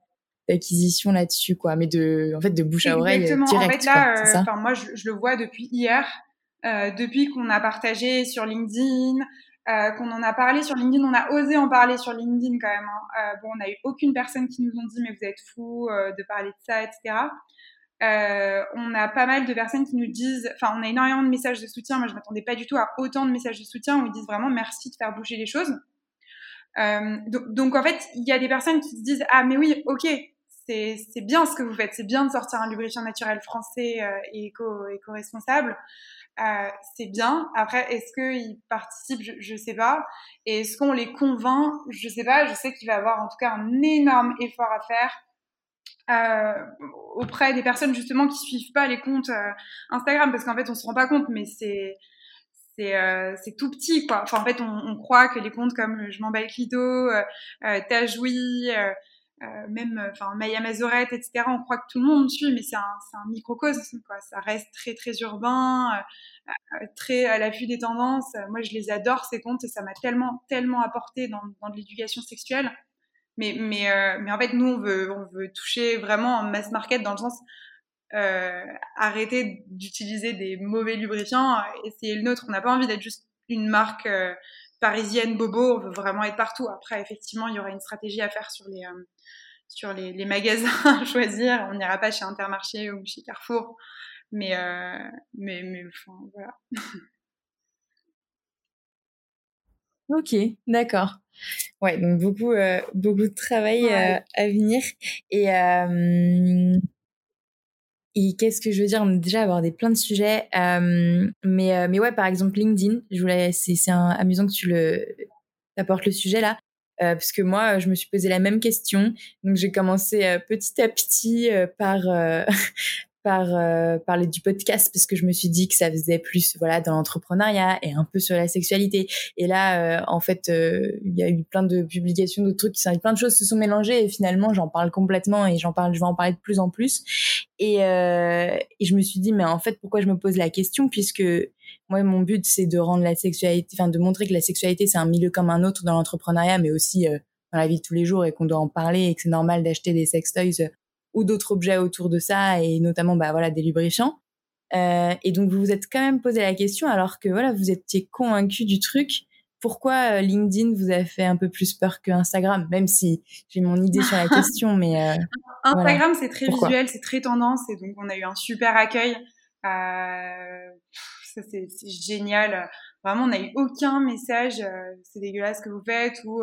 d'acquisition là-dessus quoi, mais de en fait de bouche à oreille direct. En fait là, moi je, je, le vois depuis hier, depuis qu'on a partagé sur LinkedIn. Euh, qu'on en a parlé sur LinkedIn, on a osé en parler sur LinkedIn quand même. Hein. Euh, bon, on n'a eu aucune personne qui nous ont dit mais vous êtes fous euh, de parler de ça, etc. on a pas mal de personnes qui nous disent, enfin, on a énormément de messages de soutien. Moi, je m'attendais pas du tout à autant de messages de soutien où ils disent vraiment merci de faire bouger les choses. Donc, en fait, il y a des personnes qui se disent ah mais oui, ok, c'est bien ce que vous faites, c'est bien de sortir un lubrifiant naturel français et éco-responsable. Euh, c'est bien. Après, est-ce qu'ils participent? Je, ne sais pas. Et est-ce qu'on les convainc? Je sais pas. Je sais qu'il va y avoir en tout cas un énorme effort à faire euh, auprès des personnes justement qui suivent pas les comptes euh, Instagram, parce qu'en fait, on se rend pas compte, mais c'est tout petit quoi. Enfin, en fait, on, croit que les comptes comme je m'en bats le clito, euh, Tajoui, euh, même euh, enfin Maya Mazorette, etc. On croit que tout le monde suit, mais c'est un, un, microcosme, quoi. Ça reste très très urbain, euh, très à l'affût des tendances. Moi, je les adore ces comptes et ça m'a tellement tellement apporté dans, dans de l'éducation sexuelle. Mais mais mais en fait, nous, on veut on veut toucher vraiment en mass market dans le sens arrêter d'utiliser des mauvais lubrifiants, essayer le nôtre. On n'a pas envie d'être juste une marque parisienne bobo, on veut vraiment être partout. Après, effectivement, il y aura une stratégie à faire sur les, sur les, magasins à choisir. On n'ira pas chez Intermarché ou chez Carrefour. Mais, euh, mais, mais enfin, voilà. ok, d'accord. Ouais, donc beaucoup, euh, beaucoup de travail euh, à venir. Et, et qu'est-ce que je veux dire? On a déjà abordé plein de sujets. mais, mais ouais, par exemple, LinkedIn, je voulais, c'est, c'est amusant que tu le, apportes le sujet là. Euh, parce que moi, je me suis posé la même question. Donc, j'ai commencé euh, petit à petit euh, par par parler du podcast parce que je me suis dit que ça faisait plus voilà dans l'entrepreneuriat et un peu sur la sexualité. Et là en fait il y a eu plein de publications d'autres trucs qui sont plein de choses se sont mélangées et finalement j'en parle complètement et j'en parle je vais en parler de plus en plus. Et, et je me suis dit mais en fait pourquoi je me pose la question puisque moi, mon but, c'est de rendre la sexualité, enfin, de montrer que la sexualité, c'est un milieu comme un autre dans l'entrepreneuriat, mais aussi euh, dans la vie de tous les jours et qu'on doit en parler et que c'est normal d'acheter des sex toys euh, ou d'autres objets autour de ça et notamment, bah, voilà, des lubrifiants. Euh, et donc, vous vous êtes quand même posé la question alors que, voilà, vous étiez convaincu du truc. Pourquoi LinkedIn vous a fait un peu plus peur que Instagram, même si j'ai mon idée sur la question, mais Instagram c'est très visuel, c'est très tendance et donc on a eu un super accueil. Euh, ça c'est génial. Vraiment, on n'a eu aucun message, euh, c'est dégueulasse ce que vous faites, ou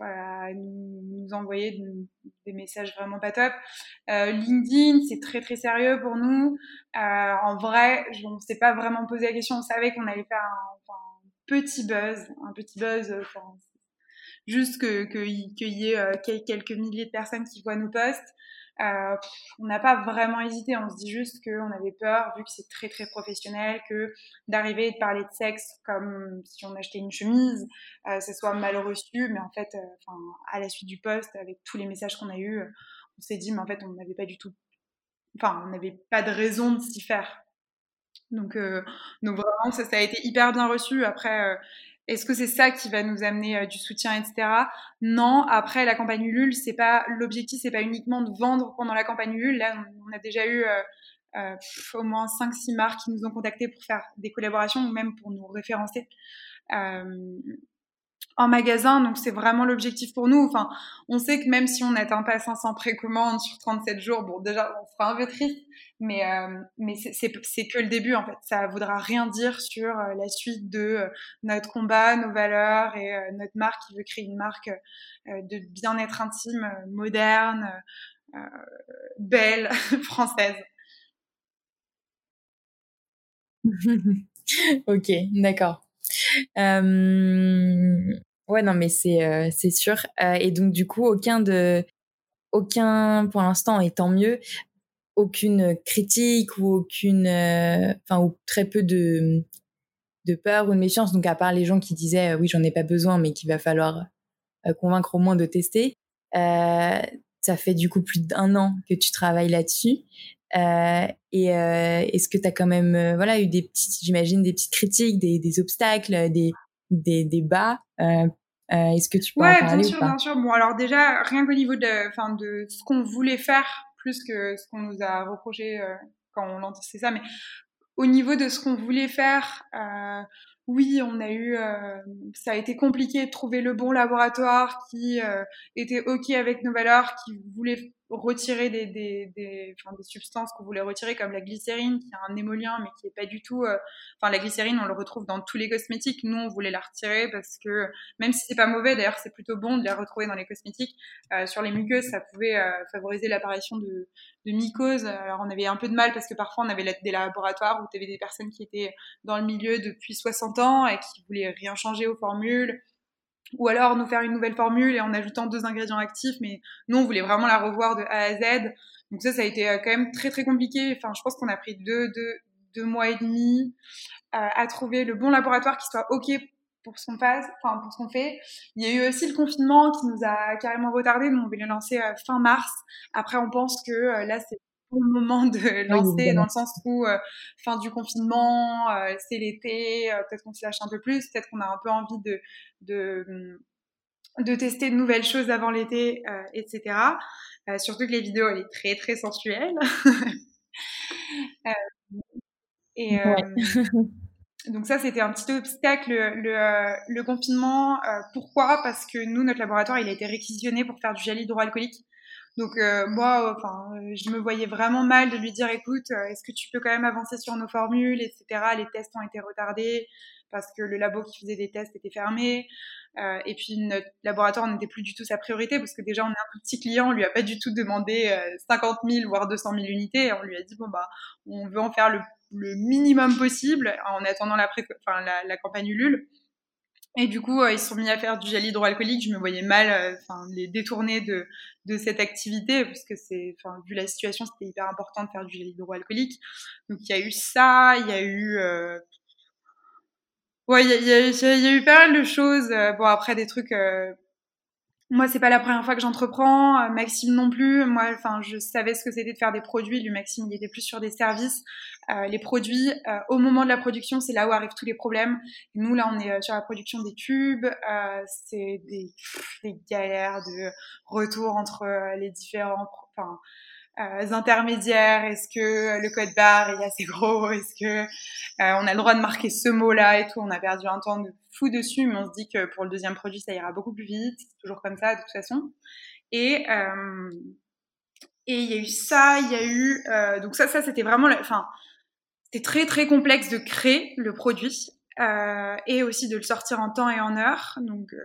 euh, euh voilà, nous, envoyer des messages vraiment pas top. Euh, LinkedIn, c'est très très sérieux pour nous. Euh, en vrai, on ne s'est pas vraiment posé la question. On savait qu'on allait faire un, petit buzz, un petit buzz, enfin, juste que qu'il y ait quelques milliers de personnes qui voient nos posts. Euh, on n'a pas vraiment hésité, on se dit juste qu'on avait peur, vu que c'est très très professionnel, que d'arriver et de parler de sexe comme si on achetait une chemise, euh, ce soit mal reçu, mais en fait, euh, à la suite du poste, avec tous les messages qu'on a eus, on s'est dit, mais en fait, on n'avait pas du tout, enfin, on n'avait pas de raison de s'y faire. Donc, euh, donc vraiment, ça, ça a été hyper bien reçu. Après, est-ce que c'est ça qui va nous amener euh, du soutien, etc. Non. Après, la campagne Ulule, c'est pas l'objectif, c'est pas uniquement de vendre pendant la campagne Ulule. Là, on, a déjà eu euh, euh, au moins 5-6 marques qui nous ont contactés pour faire des collaborations ou même pour nous référencer. En magasin, donc c'est vraiment l'objectif pour nous. Enfin, on sait que même si on n'atteint pas 500 précommandes sur 37 jours, bon, déjà, on sera un peu triste, mais, euh, mais c'est que le début, en fait. Ça voudra rien dire sur euh, la suite de euh, notre combat, nos valeurs et notre marque qui veut créer une marque de bien-être intime, moderne, belle, française. ok, d'accord. Ouais, non, mais c'est euh, c'est sûr. Euh, et donc du coup, aucun de aucun pour l'instant, et tant mieux, aucune critique ou aucune, euh, enfin ou très peu de de peur ou de méfiance. Donc à part les gens qui disaient oui, j'en ai pas besoin, mais qu'il va falloir convaincre au moins de tester. ça fait du coup plus d'un an que tu travailles là-dessus. et est-ce que tu as quand même voilà eu des petites j'imagine des petites critiques des, des obstacles des des débats. Euh, Est-ce que tu peux ouais, en parler bien sûr, bien sûr. Bon, alors déjà, rien qu'au niveau de, enfin, de ce qu'on voulait faire, plus que ce qu'on nous a reproché euh, quand on lançait ça, mais au niveau de ce qu'on voulait faire, euh, oui, on a eu, euh, ça a été compliqué de trouver le bon laboratoire qui euh, était ok avec nos valeurs, qui voulait retirer des, des, des, enfin, substances qu'on voulait retirer, comme la glycérine, qui est un émollient, mais qui est pas du tout. Euh, enfin, la glycérine, on le retrouve dans tous les cosmétiques. Nous, on voulait la retirer parce que, même si c'est pas mauvais, d'ailleurs, c'est plutôt bon de la retrouver dans les cosmétiques. Euh, sur les muqueuses, ça pouvait euh, favoriser l'apparition de, de mycoses. Alors, on avait un peu de mal parce que parfois, on avait des laboratoires où tu avais des personnes qui étaient dans le milieu depuis 60 ans et qui voulaient rien changer aux formules ou alors nous faire une nouvelle formule et en ajoutant deux ingrédients actifs, mais nous on voulait vraiment la revoir de A à Z. Donc ça, ça a été euh, quand même très très compliqué. Enfin, je pense qu'on a pris deux, deux, deux mois et demi euh, à trouver le bon laboratoire qui soit ok pour ce qu'on passe, enfin pour ce qu'on fait. Il y a eu aussi le confinement qui nous a carrément retardé. Nous on voulait lancer euh, fin mars. Après, on pense que là c'est bon moment de lancer dans le sens où euh, fin du confinement, euh, c'est l'été, euh, peut-être qu'on se lâche un peu plus, peut-être qu'on a un peu envie de, de, de tester de nouvelles choses avant l'été, etc. surtout que les vidéos, elle est très très sensuelle. et donc ça, c'était un petit obstacle, le, le confinement. pourquoi? Parce que nous, notre laboratoire, il a été réquisitionné pour faire du gel hydroalcoolique. Donc euh, moi, enfin, euh, je me voyais vraiment mal de lui dire, écoute, euh, est-ce que tu peux quand même avancer sur nos formules, etc. Les tests ont été retardés parce que le labo qui faisait des tests était fermé. Euh, et puis notre laboratoire n'était plus du tout sa priorité parce que déjà on est un petit client, on lui a pas du tout demandé 50 000 voire 200 000 unités. on lui a dit bon bah on veut en faire le, le minimum possible en attendant la, la, la campagne Ulule. Et du coup, euh, ils se sont mis à faire du gel hydroalcoolique. Je me voyais mal, euh, enfin, les détourner de, de cette activité parce que c'est, vu la situation, c'était hyper important de faire du gel hydroalcoolique. Donc il y a eu ça, il y a eu, euh... ouais, il y a, y, y a, eu pas mal de choses. Euh, bon après des trucs moi, c'est pas la première fois que j'entreprends. Euh, Maxime non plus. Moi, enfin, je savais ce que c'était de faire des produits. Lui, Maxime, il était plus sur des services. Euh, les produits, euh, au moment de la production, c'est là où arrivent tous les problèmes. Nous, là, on est sur la production des tubes. c'est des, des, galères de retour entre les différents, enfin, euh, intermédiaires Est-ce que le code barre est assez gros Est-ce que euh, on a le droit de marquer ce mot-là et tout On a perdu un temps de fou dessus, mais on se dit que pour le deuxième produit, ça ira beaucoup plus vite. C'est toujours comme ça de toute façon. Et euh, il y a eu ça, il y a eu euh, donc ça, ça c'était vraiment, enfin, c'était très très complexe de créer le produit. Euh, et aussi de le sortir en temps et en heure. Donc, euh,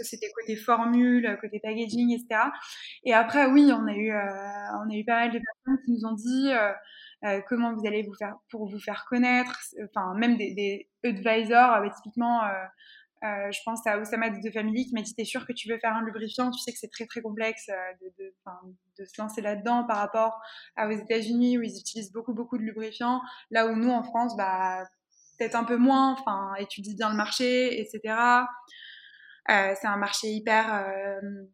c'était côté formule, côté packaging, etc. Et après, oui, on a eu, euh, on a eu pas mal de personnes qui nous ont dit euh, euh, comment vous allez vous faire pour vous faire connaître. Enfin, même des, des advisors, typiquement. Euh, je pense à Oussama de Family qui m'a dit T'es sûr que tu veux faire un lubrifiant? Tu sais que c'est très très complexe de, de, de se lancer là-dedans par rapport aux États-Unis où ils utilisent beaucoup beaucoup de lubrifiants. Là où nous en France, bah, peut-être un peu moins, enfin, étudie bien le marché, etc. Euh, c'est un marché hyper, euh,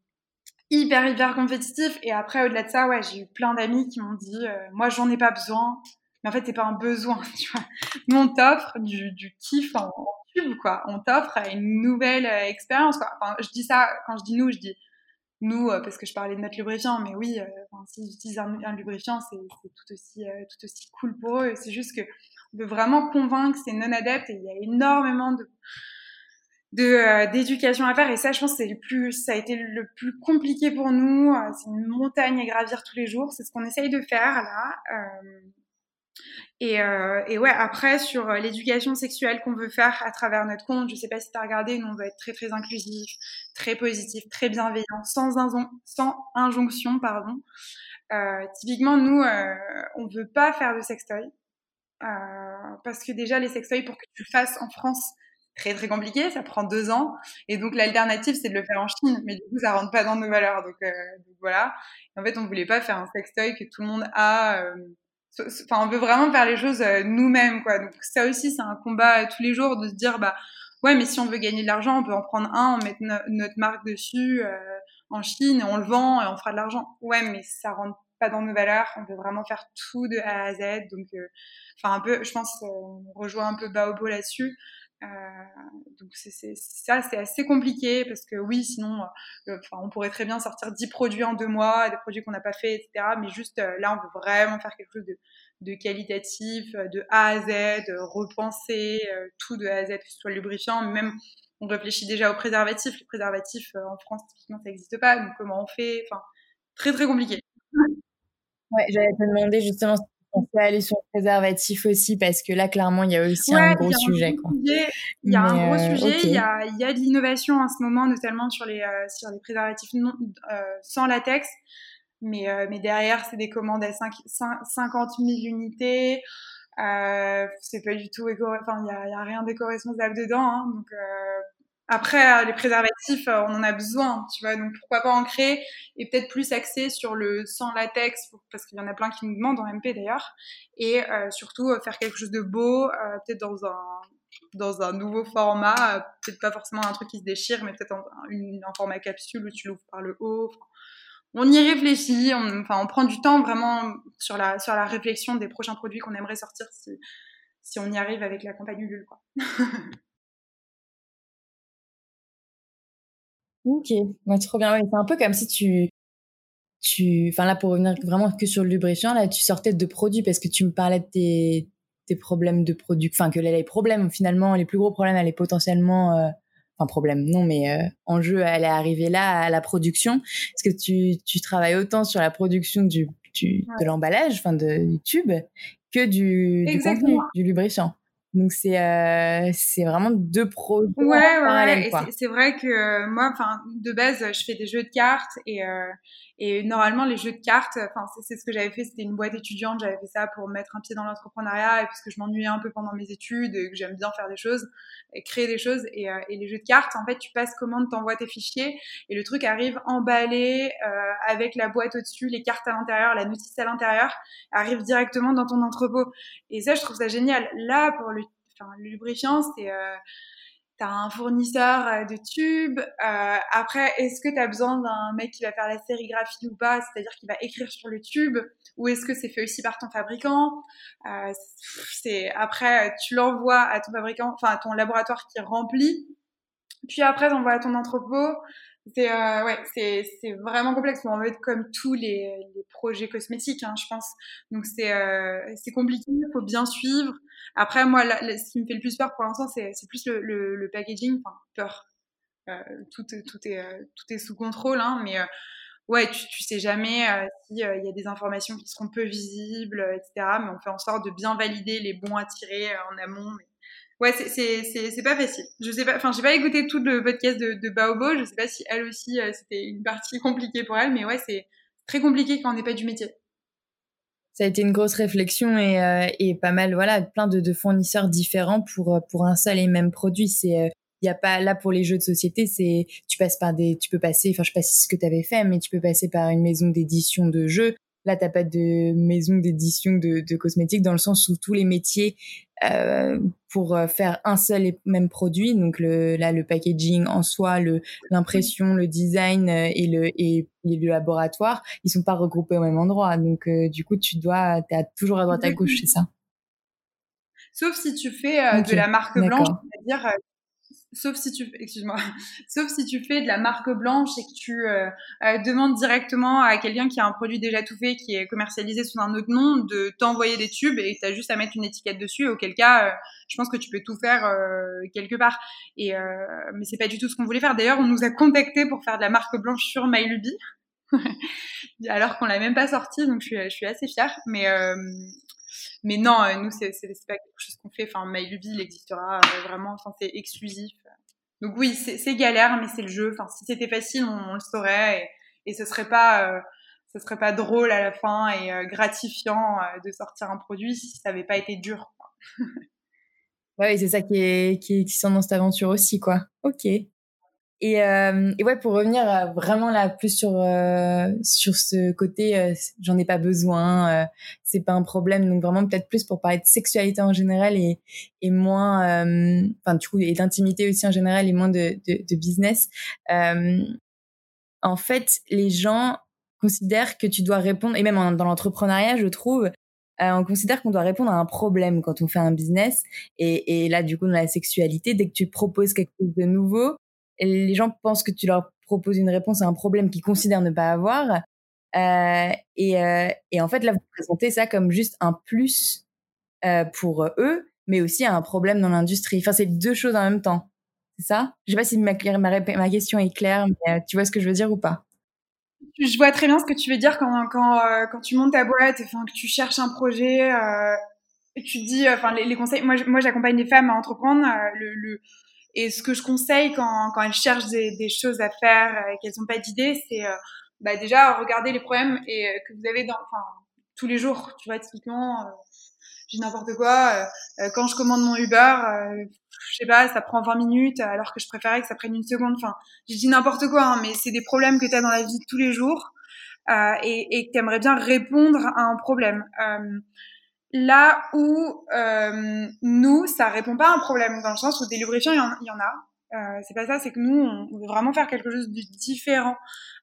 hyper, hyper compétitif. Et après, au-delà de ça, ouais, j'ai eu plein d'amis qui m'ont dit, euh, moi, j'en ai pas besoin. Mais en fait, c'est pas un besoin, tu vois. Nous, on t'offre du, kiff en, tube, quoi. On t'offre une nouvelle expérience, quoi. Enfin, je dis ça, quand je dis nous, je dis nous, parce que je parlais de notre lubrifiant, mais oui, enfin, s'ils utilisent un, un lubrifiant, c'est tout aussi, tout aussi cool pour eux. C'est juste que de vraiment convaincre ces non-adeptes. Et il y a énormément de, de d'éducation à faire et ça je pense c'est le plus ça a été le plus compliqué pour nous c'est une montagne à gravir tous les jours c'est ce qu'on essaye de faire là et, euh, et, ouais, après, sur euh, l'éducation sexuelle qu'on veut faire à travers notre compte, je sais pas si tu as regardé, nous, on veut être très, très inclusif, très positif, très bienveillant, sans, sans injonction, pardon. Euh, typiquement, nous, euh, on veut pas faire de sextoy. Euh, parce que déjà, les sextoys, pour que tu le fasses en France, très, très compliqué, ça prend deux ans. Et donc, l'alternative, c'est de le faire en Chine. Mais du coup, ça rentre pas dans nos valeurs. Donc, euh, voilà. en fait, on voulait pas faire un sextoy que tout le monde a Enfin, on veut vraiment faire les choses euh, nous-mêmes, quoi. Donc ça aussi, c'est un combat tous les jours de se dire, bah ouais, mais si on veut gagner de l'argent, on peut en prendre un, on met notre marque dessus euh, en Chine, et on le vend et on fera de l'argent. Ouais, mais ça rentre pas dans nos valeurs. On veut vraiment faire tout de A à Z. Donc, euh, enfin un peu, je pense, on rejoint un peu Baobo là-dessus. Euh, donc ça, c'est assez compliqué parce que oui, sinon, euh, on pourrait très bien sortir 10 produits en deux mois, des produits qu'on n'a pas fait, etc. Mais juste euh, là, on veut vraiment faire quelque chose de, de qualitatif, de A à Z, repenser tout de A à Z, que ce soit lubrifiant, même on réfléchit déjà aux préservatifs. Les préservatifs en France, typiquement, ça n'existe pas. Donc comment on fait? Enfin, très très compliqué. Ouais, j'allais te demander justement on peut aller sur le préservatif aussi parce que là, clairement, il y a aussi un gros sujet. Il y a un gros sujet. Il y a, il y a de l'innovation en ce moment, notamment sur les, euh, sur les préservatifs non, euh, sans latex. Mais, euh, mais derrière, c'est des commandes à 5, 50 000 unités. c'est pas du tout éco... Enfin, il y a, a, rien d'éco-responsable dedans. Hein, donc, après, euh, les préservatifs, euh, on en a besoin, tu vois, donc pourquoi pas en créer et peut-être plus axé sur le sans latex, parce qu'il y en a plein qui nous demandent en MP d'ailleurs, et euh, surtout faire quelque chose de beau, peut-être dans un dans un nouveau format, peut-être pas forcément un truc qui se déchire, mais peut-être en, format capsule où tu l'ouvres par le haut. on y réfléchit, on, enfin, on prend du temps vraiment sur la, sur la réflexion des prochains produits qu'on aimerait sortir si, on y arrive avec la compagnie Lul, quoi. Ok, ouais, trop bien. Ouais, c'est un peu comme si tu, tu, enfin là pour revenir vraiment que sur le lubrifiant, là tu sortais de produits parce que tu me parlais de tes, tes problèmes de produits, enfin que les problèmes finalement, les plus gros problèmes, elle est potentiellement, euh, enfin problème non, mais euh, en jeu, elle est arrivée là à la production. Est-ce que tu, tu travailles autant sur la production du, du de l'emballage, enfin de, du tube, que du, du contenu, du lubrifiant? Donc c'est euh, c'est vraiment deux projets ouais, parallèles. Ouais, C'est vrai que euh, moi, enfin de base, je fais des jeux de cartes et euh, et normalement les jeux de cartes, enfin c'est ce que j'avais fait, c'était une boîte étudiante, j'avais fait ça pour mettre un pied dans l'entrepreneuriat et parce que je m'ennuyais un peu pendant mes études, et que j'aime bien faire des choses, et créer des choses et, euh, et les jeux de cartes, en fait, tu passes commande, t'envoies tes fichiers et le truc arrive emballé euh, avec la boîte au-dessus, les cartes à l'intérieur, la notice à l'intérieur, arrive directement dans ton entrepôt. Et ça, je trouve ça génial. Là, pour le enfin, le lubrifiant, c'est euh, tu un fournisseur euh, de tubes. Euh, après, est-ce que tu besoin d'un mec qui va faire la sérigraphie ou pas, c'est-à-dire qui va écrire sur le tube, ou est-ce que c'est fait aussi par ton fabricant? Euh, C'est après, tu l'envoies à ton fabricant, enfin à ton laboratoire qui remplit, puis après, tu envoies à ton entrepôt. C'est euh, ouais, c'est c'est vraiment complexe. On va être comme tous les, les projets cosmétiques, hein, je pense. Donc c'est euh, c'est compliqué. Il faut bien suivre. Après, moi, ce qui me fait le plus peur pour l'instant, c'est c'est plus le, le, le, packaging. Enfin, peur. Euh, tout tout est euh, tout est sous contrôle, hein, mais euh, ouais, tu, tu sais jamais euh, s'il y a des informations qui seront peu visibles, etc. Mais on fait en sorte de bien valider les bons à tirer en amont. Mais ouais, c'est pas facile. Je sais pas, enfin, j'ai pas écouté tout le podcast de, de Baobo. Je sais pas si elle aussi, euh, c'était une partie compliquée pour elle, mais ouais, c'est très compliqué quand on n'est pas du métier. Ça a été une grosse réflexion et, euh, et pas mal, voilà, plein de, de, fournisseurs différents pour euh, pour un seul et même produit. C'est il y a pas là pour les jeux de société, c'est tu passes par des, tu peux passer, enfin je sais pas si c'est ce que tu avais fait, mais tu peux passer par une maison d'édition de jeux. Là, t'as pas de maison d'édition de, de, cosmétiques dans le sens où tous les métiers euh, pour euh, faire un seul et même produit. Donc le, là, le packaging en soi, le l'impression, le design euh, et le et, le laboratoire, ils sont pas regroupés au même endroit. Donc du coup, tu dois, t'es toujours à droite à gauche, c'est ça? Sauf si tu fais de la marque blanche, c'est-à-dire sauf si tu excuse-moi sauf si tu fais de la marque blanche et que tu euh, euh, demandes directement à quelqu'un qui a un produit déjà tout fait qui est commercialisé sous un autre nom de t'envoyer des tubes et tu as juste à mettre une étiquette dessus auquel cas euh, je pense que tu peux tout faire quelque part et mais c'est pas du tout ce qu'on voulait faire d'ailleurs on nous a contacté pour faire de la marque blanche sur MyLuby alors qu'on l'a même pas sorti donc je suis, je suis assez fière mais mais non, euh, nous, c'est pas quelque chose qu'on fait. Enfin, MyLuby, il existera euh, vraiment. Enfin, c'est exclusif. Donc oui, c'est galère, mais c'est le jeu. Enfin, si c'était facile, on, le saurait et, et ce serait pas, euh, ce serait pas drôle à la fin et gratifiant de sortir un produit si ça n'avait pas été dur. ouais, c'est ça qui est qui est excitant dans cette aventure aussi, quoi. Ok. Euh, et ouais, pour revenir vraiment là plus sur euh, sur ce côté, euh, j'en ai pas besoin, euh, c'est pas un problème. Donc vraiment peut-être plus pour parler de sexualité en général et et moins, euh, enfin du coup et d'intimité aussi en général et moins de de, de business. en fait, les gens considèrent que tu dois répondre et même dans l'entrepreneuriat, je trouve, on considère qu'on doit répondre à un problème quand on fait un business. Et, et là, du coup, dans la sexualité, dès que tu proposes quelque chose de nouveau, les gens pensent que tu leur proposes une réponse à un problème qu'ils considèrent ne pas avoir. Euh, et, euh, et, en fait, là, vous présentez ça comme juste un plus euh, pour eux, mais aussi un problème dans l'industrie. Enfin, c'est deux choses en même temps. C'est ça? Je sais pas si ma, question est claire, mais tu vois ce que je veux dire ou pas? Je vois très bien ce que tu veux dire quand, quand, tu montes ta boîte, que tu cherches un projet, et tu dis, enfin, les, conseils. Moi, j'accompagne les femmes à entreprendre. Et ce que je conseille quand, quand elles cherchent des, des choses à faire et qu'elles n'ont pas d'idées, c'est euh, bah déjà regarder les problèmes et euh, que vous avez dans, enfin, tous les jours. Tu vois, typiquement, euh, j'ai n'importe quoi. quand je commande mon Uber, je sais pas, ça prend 20 minutes alors que je préférais que ça prenne une seconde. Enfin, je dis n'importe quoi, hein, mais c'est des problèmes que tu as dans la vie tous les jours et, et que tu aimerais bien répondre à un problème. Là où euh, nous, ça répond pas à un problème, dans le sens où des lubrifiants, il y, en, a. Euh, c'est pas ça, c'est que nous, on veut vraiment faire quelque chose de différent.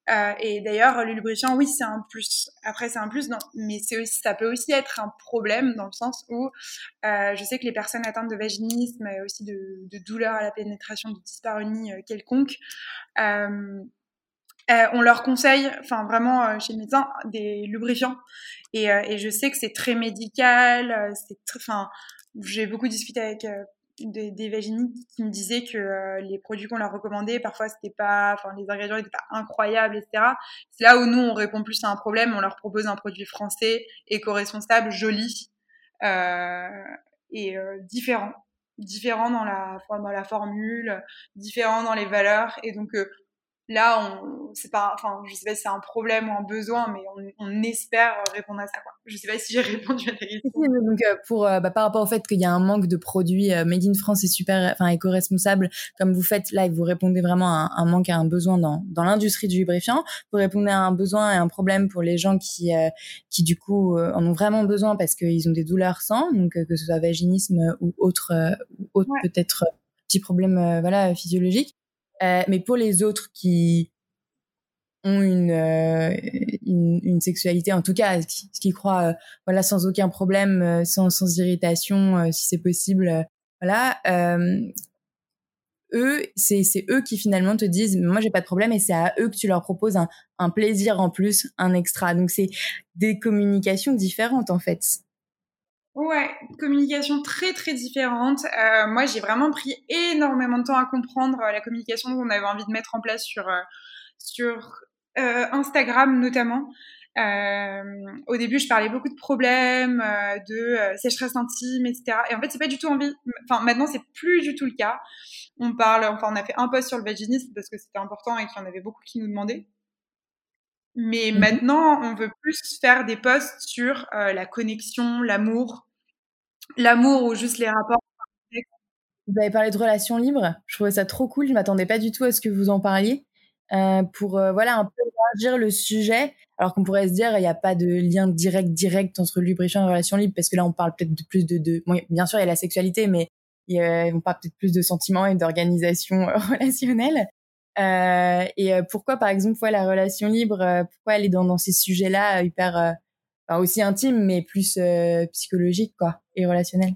Euh, et d'ailleurs, le lubrifiant, oui, c'est un plus. Après, c'est un plus, non. Mais c'est aussi, ça peut aussi être un problème dans le sens où euh, je sais que les personnes atteintes de vaginisme et aussi de, de à la pénétration de dyspareunie euh, quelconque, euh, euh, on leur conseille, enfin vraiment euh, chez le médecin, des lubrifiants. Et, euh, et je sais que c'est très médical. c'est enfin, j'ai beaucoup discuté avec des, des vaginistes qui me disaient que les produits qu'on leur recommandait, parfois c'était pas, enfin les ingrédients n'étaient pas incroyables, etc. C'est là où nous on répond plus à un problème, on leur propose un produit français, éco-responsable, joli et différent, différent dans la dans la formule, différent dans les valeurs, et donc là, on, c'est pas, enfin, je sais pas si c'est un problème ou un besoin, mais on, on espère répondre à ça, quoi. Je sais pas si j'ai répondu à ta question. Donc, euh, pour, euh, bah, par rapport au fait qu'il y a un manque de produits euh, made in France et super, enfin, éco-responsable, comme vous faites là, vous répondez vraiment à un, manque, à un besoin dans, dans l'industrie du lubrifiant. Vous répondez à un besoin et un problème pour les gens qui, qui du coup, en ont vraiment besoin parce qu'ils ont des douleurs sans, donc que ce soit vaginisme ou autre, ou autre peut-être petit problème, voilà, physiologique. Euh, mais pour les autres qui ont une, euh, une, une, sexualité, en tout cas, qui, qui croient, euh, voilà, sans aucun problème, sans, sans irritation, si c'est possible, voilà, eux, c'est eux qui finalement te disent, moi j'ai pas de problème, et c'est à eux que tu leur proposes un, un plaisir en plus, un extra. Donc c'est des communications différentes en fait. Ouais, communication très très différente. Euh, moi, j'ai vraiment pris énormément de temps à comprendre euh, la communication qu'on avait envie de mettre en place sur euh, sur euh, Instagram notamment. Euh, au début, je parlais beaucoup de problèmes, de sécheresse intime, etc. Et en fait, c'est pas du tout envie. Enfin, maintenant, c'est plus du tout le cas. On parle, enfin, on a fait un post sur le vaginisme parce que c'était important et qu'il y en avait beaucoup qui nous demandaient. Mais mmh maintenant, on veut plus faire des posts sur la connexion, l'amour, l'amour ou juste les rapports. Vous avez parlé de relations libres. Je trouvais ça trop cool. Je m'attendais pas du tout à ce que vous en parliez. Euh, pour euh, voilà un peu élargir le sujet, alors qu'on pourrait se dire il n'y a pas de lien direct direct entre lubrifiant et relations libres parce que là on parle peut-être de plus de, de... Bien sûr il y a la sexualité, mais on parle peut-être plus de sentiments et d'organisation euh, relationnelle. Euh, et euh, pourquoi par exemple ouais, la relation libre, pourquoi elle est dans, dans ces sujets-là hyper aussi intime mais plus psychologique quoi et relationnel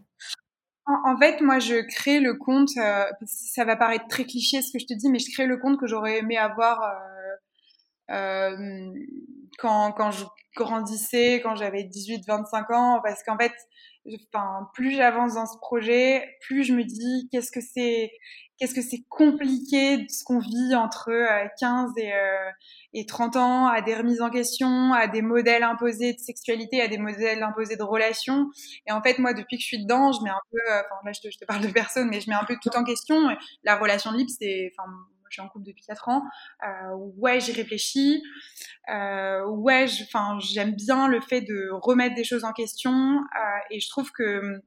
en, fait, moi, je crée le compte. ça va paraître très cliché ce que je te dis, mais je crée le compte que j'aurais aimé avoir quand, quand je grandissais, quand j'avais 18-25 ans, parce qu'en fait, enfin, plus j'avance dans ce projet, plus je me dis qu'est-ce que c'est, qu'est-ce que c'est compliqué ce qu'on vit entre 15 et, euh, et 30 ans, à des remises en question, à des modèles imposés de sexualité, à des modèles imposés de relations. Et en fait, moi, depuis que je suis dedans, je mets un peu, euh, enfin là, je te, je te, parle de personne, mais je mets un peu tout en question. La relation libre, c'est, enfin, je suis en couple depuis 4 ans. Euh, ouais, j'y réfléchis. Euh, ouais, j'aime bien le fait de remettre des choses en question. Euh, et je trouve que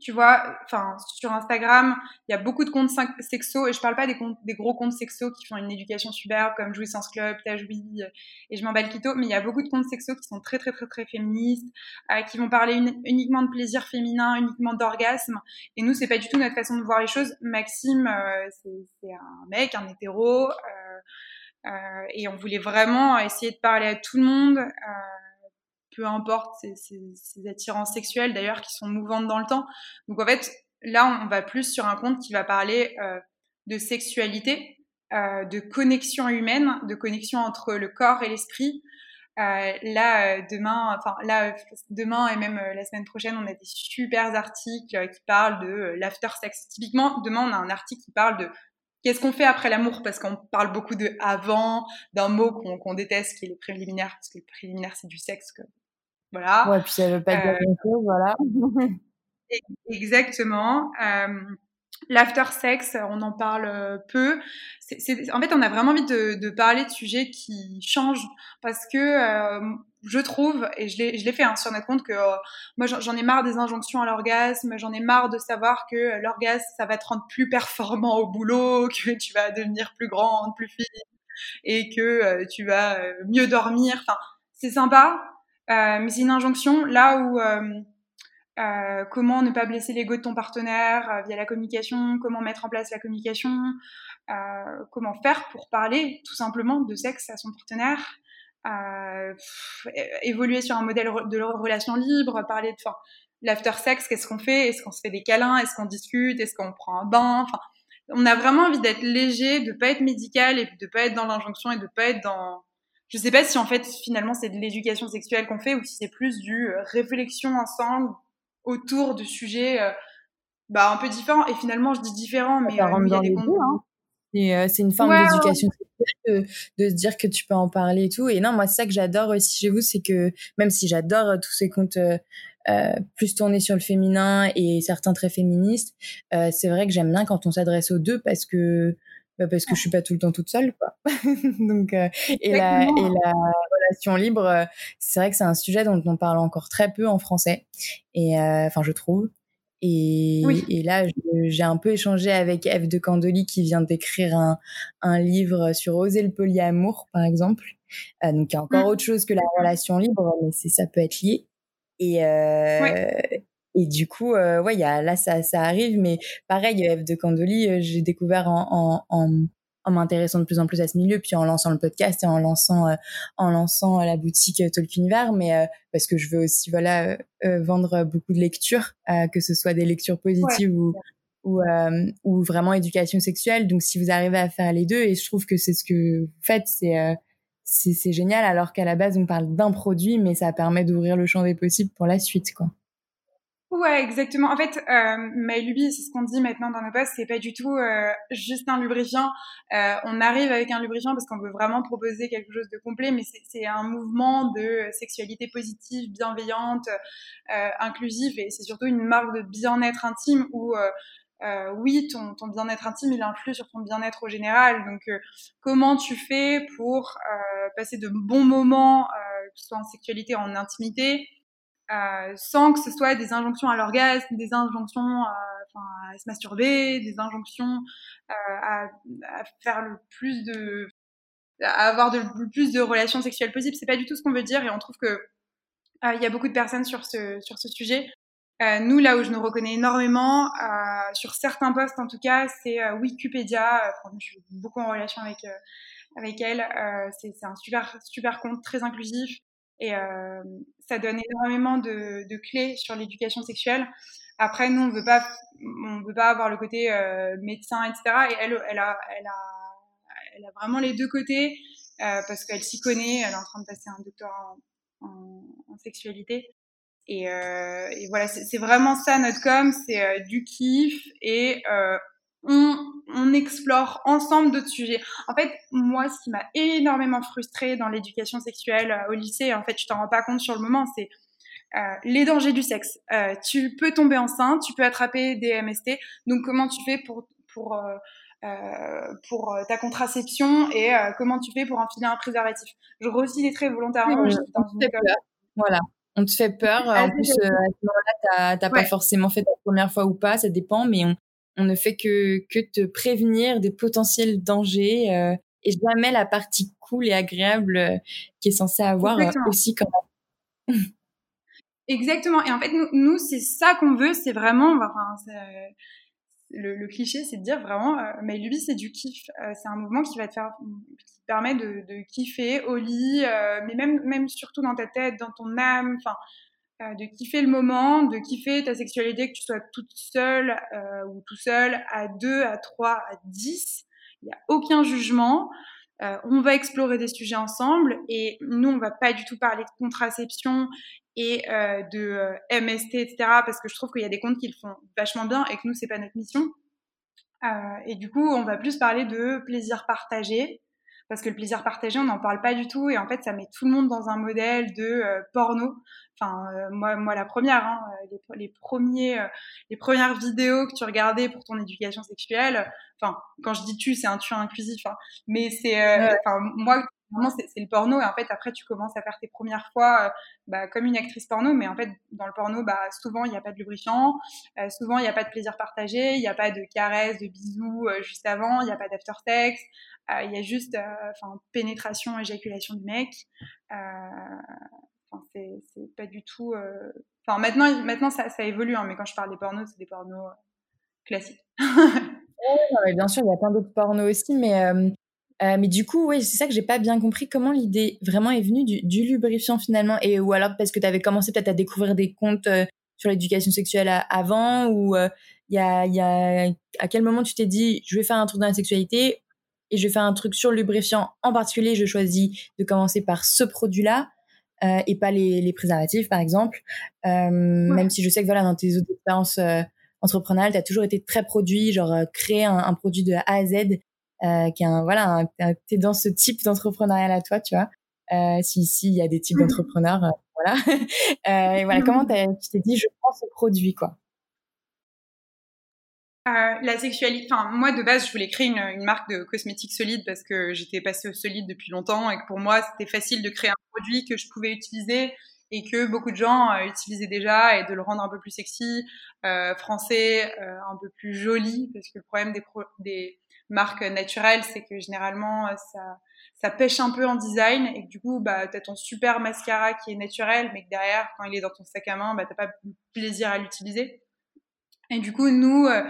tu vois, enfin, sur Instagram, il y a beaucoup de comptes sexo, et je parle pas des, comptes, des gros comptes sexo qui font une éducation superbe comme Jouissance Club, Tajoui, euh, et je m'emballe Quito, mais il y a beaucoup de comptes sexo qui sont très, très, très, très féministes, euh, qui vont parler uniquement de plaisir féminin, uniquement d'orgasme, et nous, c'est pas du tout notre façon de voir les choses. Maxime, euh, c'est un mec, un hétéro, et on voulait vraiment essayer de parler à tout le monde, peu importe ces, ces, attirances sexuelles d'ailleurs qui sont mouvantes dans le temps. Donc en fait, là, on va plus sur un compte qui va parler euh, de sexualité, euh, de connexion humaine, de connexion entre le corps et l'esprit. Euh, là, demain, enfin là, demain et même la semaine prochaine, on a des super articles qui parlent de l'after sex. Typiquement, demain, on a un article qui parle de Qu'est-ce qu'on fait après l'amour Parce qu'on parle beaucoup de avant, d'un mot qu'on déteste, qui est les préliminaires, parce que le préliminaire, c'est du sexe, voilà. Ouais, puis ça veut pas dire euh, grand-chose, voilà. exactement. Euh, L'after sex, on en parle peu. C en fait, on a vraiment envie de, de, parler de sujets qui changent parce que euh, je trouve, et je l'ai fait hein, sur notre compte, que euh, moi j'en ai marre des injonctions à l'orgasme, j'en ai marre de savoir que l'orgasme, ça va te rendre plus performant au boulot, que tu vas devenir plus grande, plus fine, et que tu vas mieux dormir. Enfin, c'est sympa, mais c'est une injonction là où euh, euh, comment ne pas blesser l'ego de ton partenaire via la communication, comment mettre en place la communication, comment faire pour parler tout simplement de sexe à son partenaire, évoluer sur un modèle de relation libre, parler de l'after sex, qu'est-ce qu'on fait? Est-ce qu'on se fait des câlins? Est-ce qu'on discute? Est-ce qu'on prend un bain? Enfin, on a vraiment envie d'être léger, de pas être médical et de pas être dans l'injonction et de pas être dans je sais pas si en fait finalement c'est de l'éducation sexuelle qu'on fait ou si c'est plus du euh, réflexion ensemble autour de sujets euh, bah, un peu différents. Et finalement, je dis différents, mais euh, il y a des hein. Et c'est une forme d'éducation sexuelle de, de, se dire que tu peux en parler et tout. Et non, moi, c'est ça que j'adore aussi chez vous, c'est que même si j'adore tous ces comptes euh, plus tournés sur le féminin et certains très féministes, c'est vrai que j'aime bien quand on s'adresse aux deux parce que bah, parce que je suis pas tout le temps toute seule quoi. Donc euh, et la et la relation libre euh, c'est vrai que c'est un sujet dont on parle encore très peu en français. Et euh, enfin je trouve. Et, et là j'ai un peu échangé avec Eve de Candoli qui vient d'écrire un, un livre sur oser le polyamour par exemple. Donc il y a encore mmh. autre chose que la relation libre mais c'est ça peut être lié. Et et du coup, euh, ouais, y a, là, ça, ça arrive, mais pareil, Eve de Candoli, euh, j'ai découvert en, en, en, en m'intéressant de plus en plus à ce milieu, puis en lançant le podcast et en lançant, euh, en lançant la boutique Tolkienivers, mais parce que je veux aussi, voilà, vendre beaucoup de lectures, que ce soit des lectures positives ou ou, ou vraiment éducation sexuelle. Donc, si vous arrivez à faire les deux, et je trouve que c'est ce que vous faites, c'est c'est génial, alors qu'à la base, on parle d'un produit, mais ça permet d'ouvrir le champ des possibles pour la suite, quoi. Ouais, exactement. En fait, euh, Lubie, c'est ce qu'on dit maintenant dans nos postes, c'est pas du tout euh, juste un lubrifiant. Euh, on arrive avec un lubrifiant parce qu'on veut vraiment proposer quelque chose de complet, mais c'est un mouvement de sexualité positive, bienveillante, euh, inclusive, et c'est surtout une marque de bien-être intime où euh, euh, oui, ton, ton bien-être intime, il influe sur ton bien-être au général. Donc, comment tu fais pour passer de bons moments, que ce soit en sexualité, en intimité, euh, sans que ce soit des injonctions à l'orgasme, des injonctions euh, à se masturber, des injonctions euh, à, à, faire le plus de à avoir le plus de relations sexuelles possibles. C'est pas du tout ce qu'on veut dire et on trouve que euh, il y a beaucoup de personnes sur ce sur ce sujet. Euh, nous, là où je nous reconnais énormément, sur certains postes en tout cas, c'est Wikipédia. je suis beaucoup en relation avec avec elle. c'est un super super compte très inclusif et euh, ça donne énormément de, de clés sur l'éducation sexuelle. Après, nous, on veut pas, on veut pas avoir le côté médecin, etc. Et elle, elle a, elle a, elle a vraiment les deux côtés parce qu'elle s'y connaît. Elle est en train de passer un doctorat en, en, sexualité. Et, euh, et voilà, c'est vraiment ça notre com, c'est euh, du kiff et euh, on, on, explore ensemble d'autres sujets. En fait, moi, ce qui m'a énormément frustrée dans l'éducation sexuelle euh, au lycée, en fait, je t'en rends pas compte sur le moment, c'est euh, les dangers du sexe. Euh, tu peux tomber enceinte, tu peux attraper des MST. Donc, comment tu fais pour pour euh, pour ta contraception et comment tu fais pour enfiler un préservatif? Je reçois les traits volontairement. Voilà on te fait peur. En plus, à ce moment-là, t'as pas forcément fait la première fois ou pas, ça dépend, mais on, on ne fait que, que te prévenir des potentiels dangers euh, et jamais la partie cool et agréable euh, qui est censée avoir aussi quand même. Exactement. Et en fait, nous, nous c'est ça qu'on veut, c'est vraiment, enfin, le, le, cliché, c'est de dire vraiment, euh, mais lui, c'est du kiff. Euh, c'est un mouvement qui va te faire, qui permet de, de kiffer au lit, euh, mais même, même surtout dans ta tête, dans ton âme, enfin, euh, de kiffer le moment, de kiffer ta sexualité, que tu sois toute seule ou tout seul, à deux, à trois, à dix. Il n'y a aucun jugement. on va explorer des sujets ensemble et nous, on va pas du tout parler de contraception et euh, de euh, MST, etc. Parce que je trouve qu'il y a des comptes qui le font vachement bien et que nous, c'est pas notre mission. Euh, et du coup, on va plus parler de plaisir partagé. Parce que le plaisir partagé, on n'en parle pas du tout. Et en fait, ça met tout le monde dans un modèle de euh, porno. Enfin, euh, moi, moi, la première, hein, les, les, premiers, les premières vidéos que tu regardais pour ton éducation sexuelle. Enfin, quand je dis tu, c'est un tu inclusif. Hein, mais c'est, enfin, moi, vraiment c'est le porno. Et en fait après tu commences à faire tes premières fois euh, bah, comme une actrice porno. Mais en fait dans le porno bah souvent il n'y a pas de lubrifiant euh, souvent il n'y a pas de plaisir partagé il n'y a pas de caresses de bisous euh, juste avant il n'y a pas d'after sex il y a juste enfin pénétration éjaculation du mec. Enfin c'est pas du tout enfin maintenant maintenant ça, évolue hein, mais quand je parle des pornos c'est des pornos classiques. Ouais, bien sûr il y a plein d'autres pornos aussi. Mais euh, mais du coup, oui, c'est ça que j'ai pas bien compris. Comment l'idée vraiment est venue du, du, lubrifiant finalement? Et ou alors parce que tu avais commencé peut-être à découvrir des comptes euh, sur l'éducation sexuelle avant Ou il y, a, y a à quel moment tu t'es dit je vais faire un truc dans la sexualité et je vais faire un truc sur le lubrifiant en particulier Je choisis de commencer par ce produit-là euh, et pas les, les, préservatifs par exemple. Même si je sais que voilà dans tes autres expériences entrepreneuriales, tu as toujours été très produit, genre créer un, un, produit de A à Z euh, qui est un, voilà, t'es dans ce type d'entrepreneuriat à toi, tu vois. Euh, si ici il y a des types mmh. d'entrepreneurs, euh, voilà. euh, et voilà, comment mmh. tu t'es dit je prends ce produit quoi? Euh, la sexualité, enfin moi de base je voulais créer une, une, marque de cosmétiques solides parce que j'étais passée au solide depuis longtemps et que pour moi c'était facile de créer un produit que je pouvais utiliser et que beaucoup de gens euh, utilisaient déjà et de le rendre un peu plus sexy, euh, français, un peu plus joli parce que le problème des, pro des marque naturelle, c'est que généralement euh, ça, ça pêche un peu en design et que du coup bah t'as ton super mascara qui est naturel, mais que derrière quand il est dans ton sac à main, bah t'as pas plaisir à l'utiliser. Et du coup, nous, euh,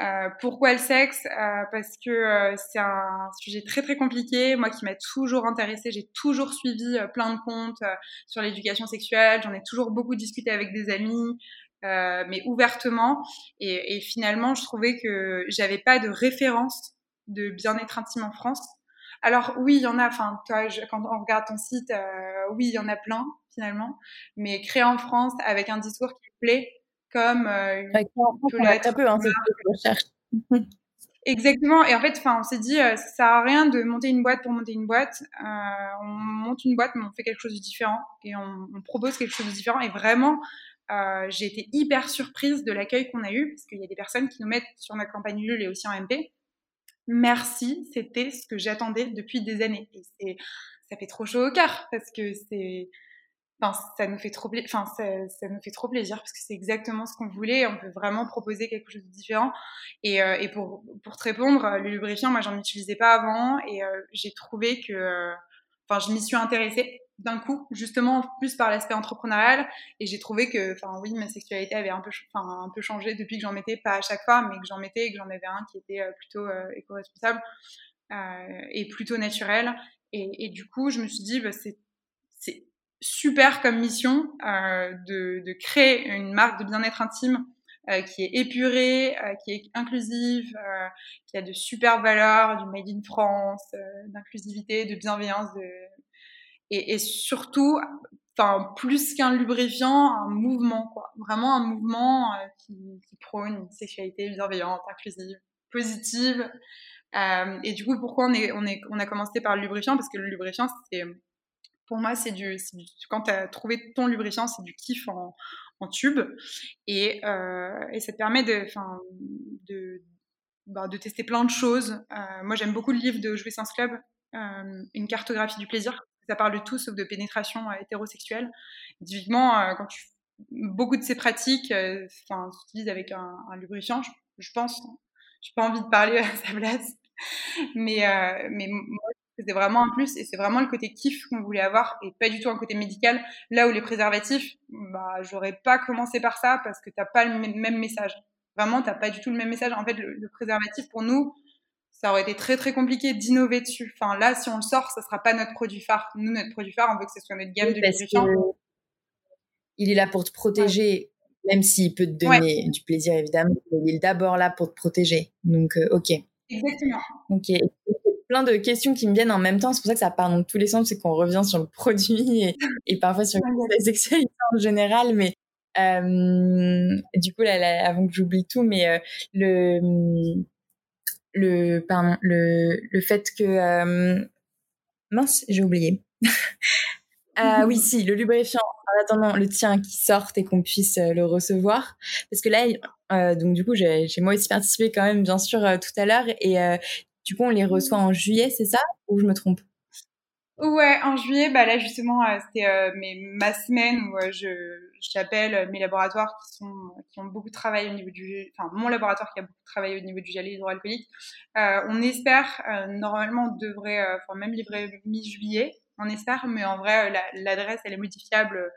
euh pourquoi le sexe? Euh, Parce que euh, c'est un sujet très très compliqué. Moi, qui m'a toujours intéressée, j'ai toujours suivi plein de comptes sur l'éducation sexuelle. J'en ai toujours beaucoup discuté avec des amis. mais ouvertement et, et, finalement je trouvais que j'avais pas de référence de bien-être intime en France. Alors oui, il y en a, enfin, toi, quand on regarde ton site, euh, oui, il y en a plein finalement, mais créé en France avec un discours qui plaît, comme euh, peut l'être. peu, hein, Exactement. Et en fait, enfin, on s'est dit, euh, ça sert à rien de monter une boîte pour monter une boîte. Euh, on monte une boîte, mais on fait quelque chose de différent et on, on propose quelque chose de différent. Et vraiment, euh, j'ai été hyper surprise de l'accueil qu'on a eu parce qu'il y a des personnes qui nous mettent sur notre campagne Ulule et aussi en MP merci, c'était ce que j'attendais depuis des années. Et ça fait trop chaud au cœur parce que c'est, enfin, ça nous fait trop, enfin, ça, nous fait trop plaisir parce que c'est exactement ce qu'on voulait. On peut vraiment proposer quelque chose de différent. Et, euh, et pour, pour te répondre, le lubrifiant, moi, j'en utilisais pas avant et euh, j'ai trouvé que, enfin, je m'y suis intéressée d'un coup, justement plus par l'aspect entrepreneurial. Et j'ai trouvé que, enfin oui, ma sexualité avait un peu, enfin un peu changé depuis que j'en mettais, pas à chaque fois, mais que j'en mettais et que j'en avais un qui était euh, plutôt euh, éco-responsable euh, et plutôt naturel. Et, et, du coup, je me suis dit, bah, c'est super comme mission euh, de, de, créer une marque de bien-être intime qui est épurée, qui est inclusive, qui a de super valeurs, du made in France, d'inclusivité, de bienveillance, de... Et, surtout, enfin plus qu'un lubrifiant, un mouvement quoi. Vraiment un mouvement qui, qui, prône une sexualité bienveillante, inclusive, positive. Euh, et du coup, pourquoi on, est, on, est, on a commencé par le lubrifiant? Parce que le lubrifiant, c'est pour moi, c'est du, quand tu as trouvé ton lubrifiant, c'est du kiff en, tube. Et, euh, et, ça te permet de, de, bah, de tester plein de choses. Euh, moi, j'aime beaucoup le livre de Jouissance Club, euh, Une cartographie du plaisir. Ça parle de tout sauf de pénétration euh, hétérosexuelle. Typiquement, euh, quand beaucoup de ces pratiques enfin s'utilisent avec un, lubrifiant, je, je pense. J'ai pas envie de parler à sa place. Mais, mais moi, c'était vraiment un plus et c'est vraiment le côté kiff qu'on voulait avoir et pas du tout un côté médical. Là où les préservatifs, bah, j'aurais pas commencé par ça parce que t'as pas le même message. Vraiment, t'as pas du tout le même message. En fait, le, préservatif pour nous, ça aurait été très très compliqué d'innover dessus. Enfin là, si on le sort, ça sera pas notre produit phare. Nous, notre produit phare, on veut que ce soit notre gamme de lubrifiants. Il est là pour te protéger, même s'il peut te donner du plaisir évidemment. Il est d'abord là pour te protéger. Donc, euh, ok. Exactement. Ok plein de questions qui me viennent en même temps. C'est pour ça que ça part dans tous les sens, c'est qu'on revient sur le produit et, et parfois sur la sexualité en général. Mais euh, du coup, là, avant que j'oublie tout, mais euh, le le le le fait que euh, mince, j'ai oublié. Ah oui, si, le lubrifiant, en attendant le tien qui sorte et qu'on puisse euh, le recevoir. Parce que là, euh, donc du coup, j'ai moi aussi participé quand même, bien sûr, tout à l'heure. Et du coup, on les reçoit en juillet, c'est ça? Ou je me trompe? Ouais, en juillet, bah là justement, c'était ma semaine où je j'appelle mes laboratoires qui sont qui ont beaucoup travaillé au niveau du, enfin mon laboratoire qui a beaucoup travaillé au niveau du gel hydroalcoolique. Euh, on espère, normalement, on devrait, enfin même livrer mi-juillet, on espère, mais en vrai, l'adresse elle est modifiable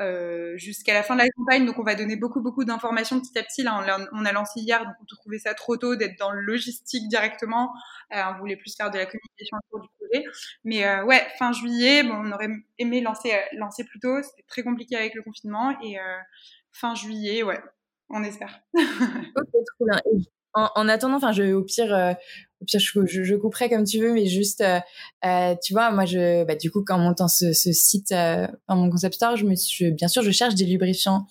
euh, jusqu'à la fin de la campagne. Donc, on va donner beaucoup, beaucoup d'informations petit à petit. Là, on a, lancé hier, donc on trouvait ça trop tôt d'être dans le logistique directement. Euh, on voulait plus faire de la communication autour du Mais euh, ouais, fin juillet, bon, on aurait aimé lancer, lancer plus tôt. C'était très compliqué avec le confinement. Et fin juillet, ouais, on espère. ok, trop bien. en, attendant, enfin, au pire, je, je, couperai comme tu veux, mais juste, euh, euh, tu vois, moi, bah, du coup, quand on montant ce, ce site euh, dans mon concept store, bien sûr, je cherche des lubrifiants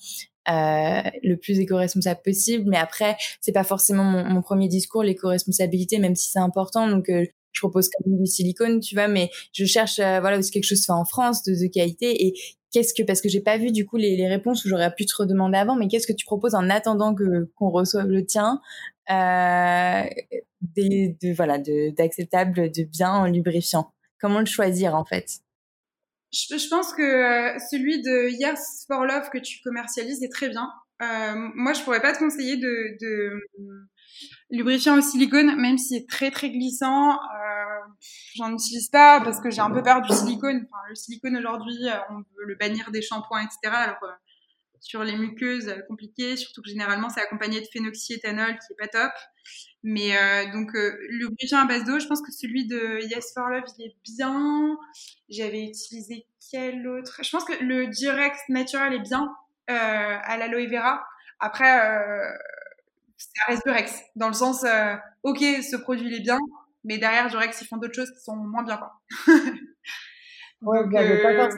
euh, le plus éco-responsable possible, mais après, c'est pas forcément mon, premier discours, l'éco-responsabilité, même si c'est important. Donc, euh, je propose quand même du silicone, tu vois, mais je cherche, voilà, aussi quelque chose fait en France, de, qualité. Et qu'est-ce que, parce que j'ai pas vu du coup les, réponses où j'aurais pu te redemander avant, mais qu'est-ce que tu proposes en attendant que qu'on reçoive le tien euh, de, voilà, d'acceptable, de, bien en lubrifiant? Comment le choisir en fait? Je, pense que euh, celui de Yes for Love que tu commercialises est très bien. Euh, moi, je pourrais pas te conseiller de lubrifiant au silicone, même s'il est très très glissant. Euh, J'en utilise pas parce que j'ai un peu peur du silicone. Enfin, le silicone aujourd'hui, euh, on veut le bannir des shampoings, etc. Alors euh, sur les muqueuses, compliqué, surtout que généralement c'est accompagné de phénoxyéthanol qui est pas top. Mais euh, donc euh, lubrifiant à base d'eau, je pense que celui de Yes for Love, il est bien. J'avais utilisé quel autre? Je pense que le Durex Natural est bien euh, à l'aloe vera. Après, euh, ça reste Durex dans le sens, euh, ok, ce produit il est bien, mais derrière Durex ils font d'autres choses qui sont moins bien quoi. Ouais, Donc, bah, pas euh,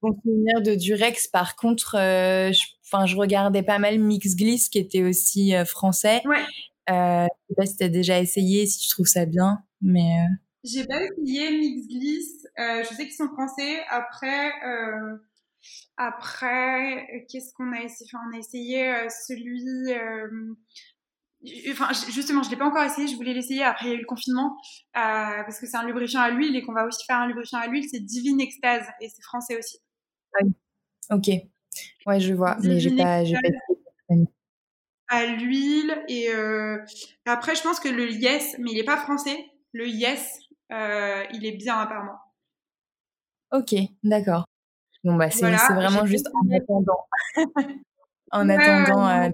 forcément de de Durex. Par contre, euh, je, je regardais pas mal Mix Gliss qui était aussi euh, français. Ouais. Euh, je sais pas si t'as déjà essayé, si tu trouves ça bien, mais. Euh... J'ai pas essayé Mix Gliss. Euh, je sais qu'ils sont français. Après, euh, après, qu'est-ce qu'on a essayé? Enfin, On a essayé celui. Enfin, justement, je l'ai pas encore essayé. Je voulais l'essayer. Après, il y a eu le confinement parce que c'est un lubrifiant à l'huile et qu'on va aussi faire un lubrifiant à l'huile. C'est Divine Extase et c'est français aussi. Oui. Ok. Ouais, je vois, mais j'ai pas, j'ai pas à l'huile et euh, après je pense que le yes mais il est pas français le yes euh, il est bien apparemment ok d'accord bon bah c'est vraiment juste en attendant en attendant euh,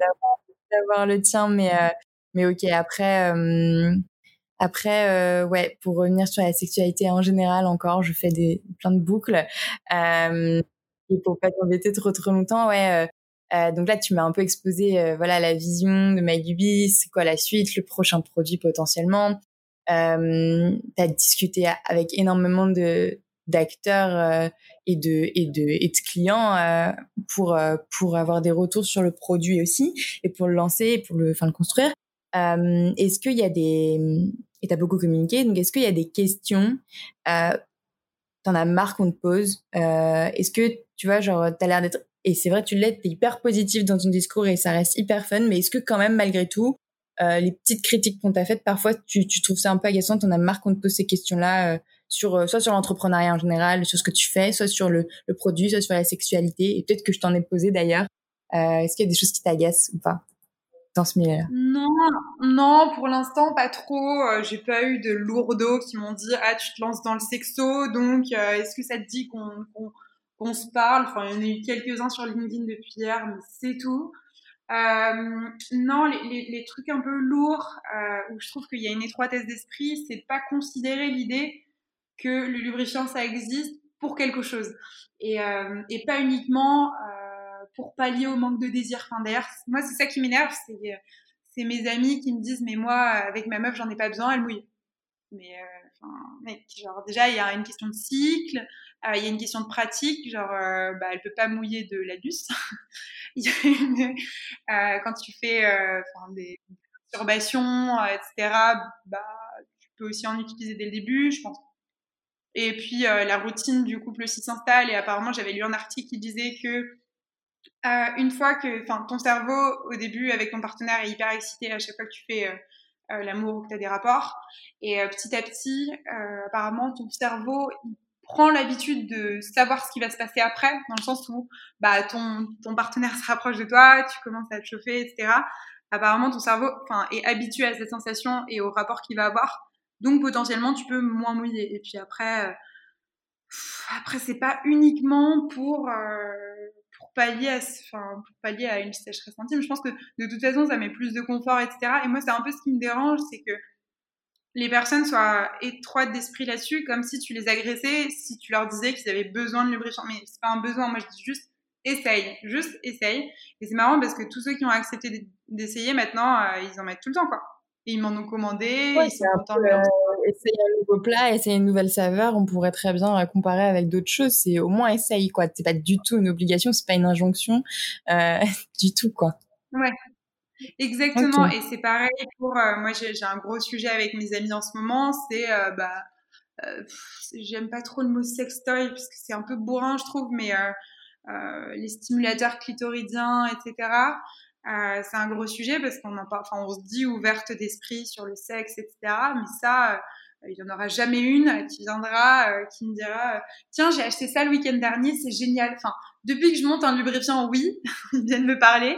d'avoir le tien mais euh, mais ok après euh, après ouais pour revenir sur la sexualité en général encore je fais des plein de boucles et pour pas t'embêter trop trop longtemps ouais Euh, donc là, tu m'as un peu exposé, euh, voilà, la vision de MyGubi, c'est quoi la suite, le prochain produit potentiellement. Euh, tu as discuté avec énormément de d'acteurs euh, et de et de et de clients euh, pour pour avoir des retours sur le produit aussi et pour le lancer et pour le enfin le construire. est-ce qu'il y a des et t'as beaucoup communiqué donc est-ce qu'il y a des questions euh, t'en as marre qu'on te pose est-ce que tu vois genre t'as l'air d'être et c'est vrai, tu l'es, t'es hyper positif dans ton discours et ça reste hyper fun. Mais est-ce que quand même, malgré tout, euh, les petites critiques qu'on t'a faites, parfois, tu, tu trouves ça un peu agaçant, t'en as marre qu'on te pose ces questions-là, euh, sur euh, soit sur l'entrepreneuriat en général, sur ce que tu fais, soit sur le, produit, soit sur la sexualité. Et peut-être que je t'en ai posé d'ailleurs. Euh, est-ce qu'il y a des choses qui t'agacent ou pas dans ce milieu-là? Non, non, pour l'instant pas trop. J'ai pas eu de lourdeaux qui m'ont dit ah tu te lances dans le sexo, donc est-ce que ça te dit qu'on qu'on se parle? Enfin, il y en a eu quelques-uns sur LinkedIn depuis hier, mais c'est tout. Euh, non, les, les, les, trucs un peu lourds euh, où je trouve qu'il y a une étroitesse d'esprit, c'est de pas considérer l'idée que le lubrifiant ça existe pour quelque chose et, euh, et pas uniquement euh, pour pallier au manque de désir. Enfin, d'ailleurs, moi c'est ça qui m'énerve, c'est mes amis qui me disent mais moi avec ma meuf j'en ai pas besoin, elle mouille. Mais euh, genre déjà il y a une question de cycle, euh, il y a une question de pratique, genre, euh, bah, elle peut pas mouiller de l'anus. euh, quand tu fais des masturbations, etc., bah, tu peux aussi en utiliser dès le début, je pense. Et puis la routine du couple aussi s'installe. Et apparemment, j'avais lu un article qui disait que une fois que, enfin, ton cerveau au début avec ton partenaire est hyper excité à chaque fois que tu fais l'amour ou que tu as des rapports. Et petit à petit, apparemment, ton cerveau prends l'habitude de savoir ce qui va se passer après, dans le sens où bah, ton, ton partenaire se rapproche de toi, tu commences à te chauffer, etc. Apparemment, ton cerveau enfin, est habitué à cette sensation et au rapport qu'il va avoir. Donc, potentiellement, tu peux moins mouiller. Et puis après, euh, après c'est pas uniquement pour, euh, pour, pallier à, enfin, pour pallier à une sécheresse intime. Je pense que de toute façon, ça met plus de confort, etc. Et moi, c'est un peu ce qui me dérange, c'est que les personnes soient étroites d'esprit là-dessus, comme si tu les agressais, si tu leur disais qu'ils avaient besoin de lubrifiant. Mais c'est pas un besoin, moi je dis juste essaye, juste essaye. Et c'est marrant parce que tous ceux qui ont accepté d'essayer maintenant, euh, ils en mettent tout le temps, quoi. Ils m'en ont commandé, ils sont contents de euh, Essayer un nouveau plat, essayer une nouvelle saveur, on pourrait très bien comparer avec d'autres choses. C'est au moins essaye, quoi. C'est pas du tout une obligation, c'est pas une injonction, euh, du tout, quoi. Ouais, Exactement, et c'est pareil pour euh, moi. J'ai un gros sujet avec mes amis en ce moment, c'est euh, bah euh, j'aime pas trop le mot sextoy parce que c'est un peu bourrin, je trouve, mais les stimulateurs clitoridiens, etc. c'est un gros sujet parce qu'on en parle, enfin on se dit ouverte d'esprit sur le sexe, etc. Mais ça, il y en aura jamais une qui viendra, qui me dira tiens j'ai acheté ça le week-end dernier, c'est génial. Enfin depuis que je monte un lubrifiant, oui, ils viennent me parler.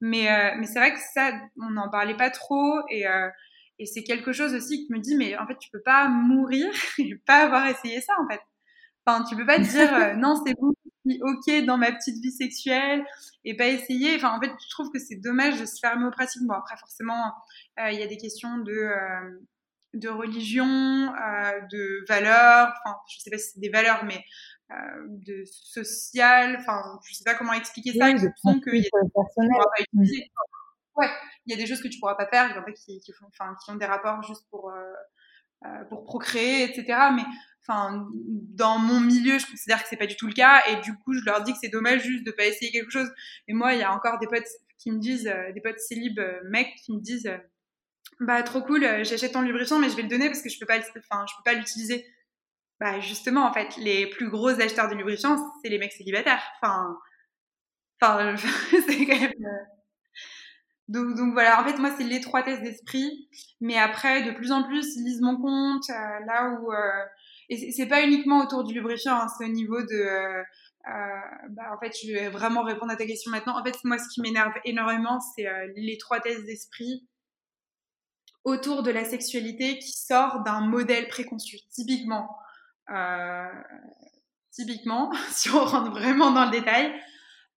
Mais, euh, mais c'est vrai que ça, on n'en parlait pas trop et, euh, et c'est quelque chose aussi qui me dit, mais en fait, tu peux pas mourir et pas avoir essayé ça, en fait. Enfin, tu peux pas te dire, euh, non, c'est bon, suis ok dans ma petite vie sexuelle et pas essayer. Enfin, en fait, je trouve que c'est dommage de se fermer aux pratiques. Bon, après, forcément, il y a des questions de, de religion, de valeurs. Enfin, je sais pas si c'est des valeurs, mais euh, de social, enfin, je sais pas comment expliquer ça, qu'il y a des choses Ouais, il y a des choses que tu pourras pas faire, il y en a qui, qui, font, enfin, qui ont des rapports juste pour, euh, euh, pour procréer, etc. Mais enfin, dans mon milieu, je considère que c'est pas du tout le cas, et du coup, je leur dis que c'est dommage juste de pas essayer quelque chose. Et moi, il y a encore des potes qui me disent, des potes célib mecs qui me disent, bah trop cool, j'achète ton lubrifiant, mais je vais le donner parce que je peux pas, enfin, je peux pas l'utiliser bah justement, en fait, les plus gros acheteurs de lubrifiants, c'est les mecs célibataires. Enfin, enfin, c'est quand même. Euh, donc, donc, voilà, en fait, moi, c'est l'étroitesse d'esprit. Mais après, de plus en plus, lise mon compte, euh, là où. Euh, et c'est pas uniquement autour du lubrifiant, hein, c'est au niveau de. bah, en fait, je vais vraiment répondre à ta question maintenant. En fait, moi, ce qui m'énerve énormément, c'est l'étroitesse d'esprit autour de la sexualité qui sort d'un modèle préconçu. Typiquement, euh, typiquement, si on rentre vraiment dans le détail,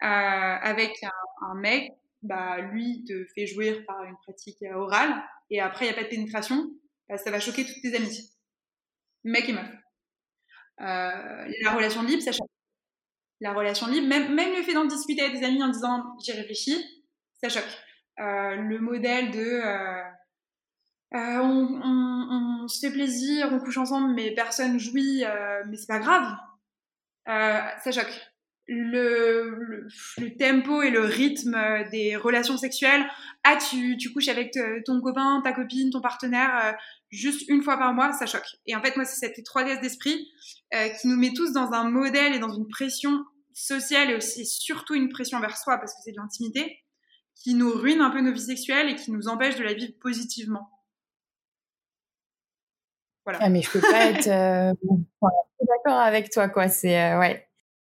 euh, avec un, mec, bah, lui te fait jouir par une pratique orale, et après il n'y a pas de pénétration, bah, ça va choquer toutes tes amies, mec et meuf. Euh, la relation libre, ça choque. la relation libre. Même, le fait d'en discuter avec des amis en disant j'ai réfléchi, ça choque. Euh, le modèle de euh, euh, on, on, se fait plaisir, on couche ensemble, mais personne jouit, mais c'est pas grave. ça choque. Le, le, le, tempo et le rythme des relations sexuelles. Ah, tu, tu couches avec ton copain, ta copine, ton partenaire juste une fois par mois, ça choque. Et en fait, moi, c'est cette étroitesse d'esprit qui nous met tous dans un modèle et dans une pression sociale et aussi surtout une pression vers soi parce que c'est de l'intimité qui nous ruine un peu nos vies sexuelles et qui nous empêche de la vivre positivement. Voilà. Ah, mais je peux pas être euh, d'accord avec toi, quoi. C'est euh, ouais,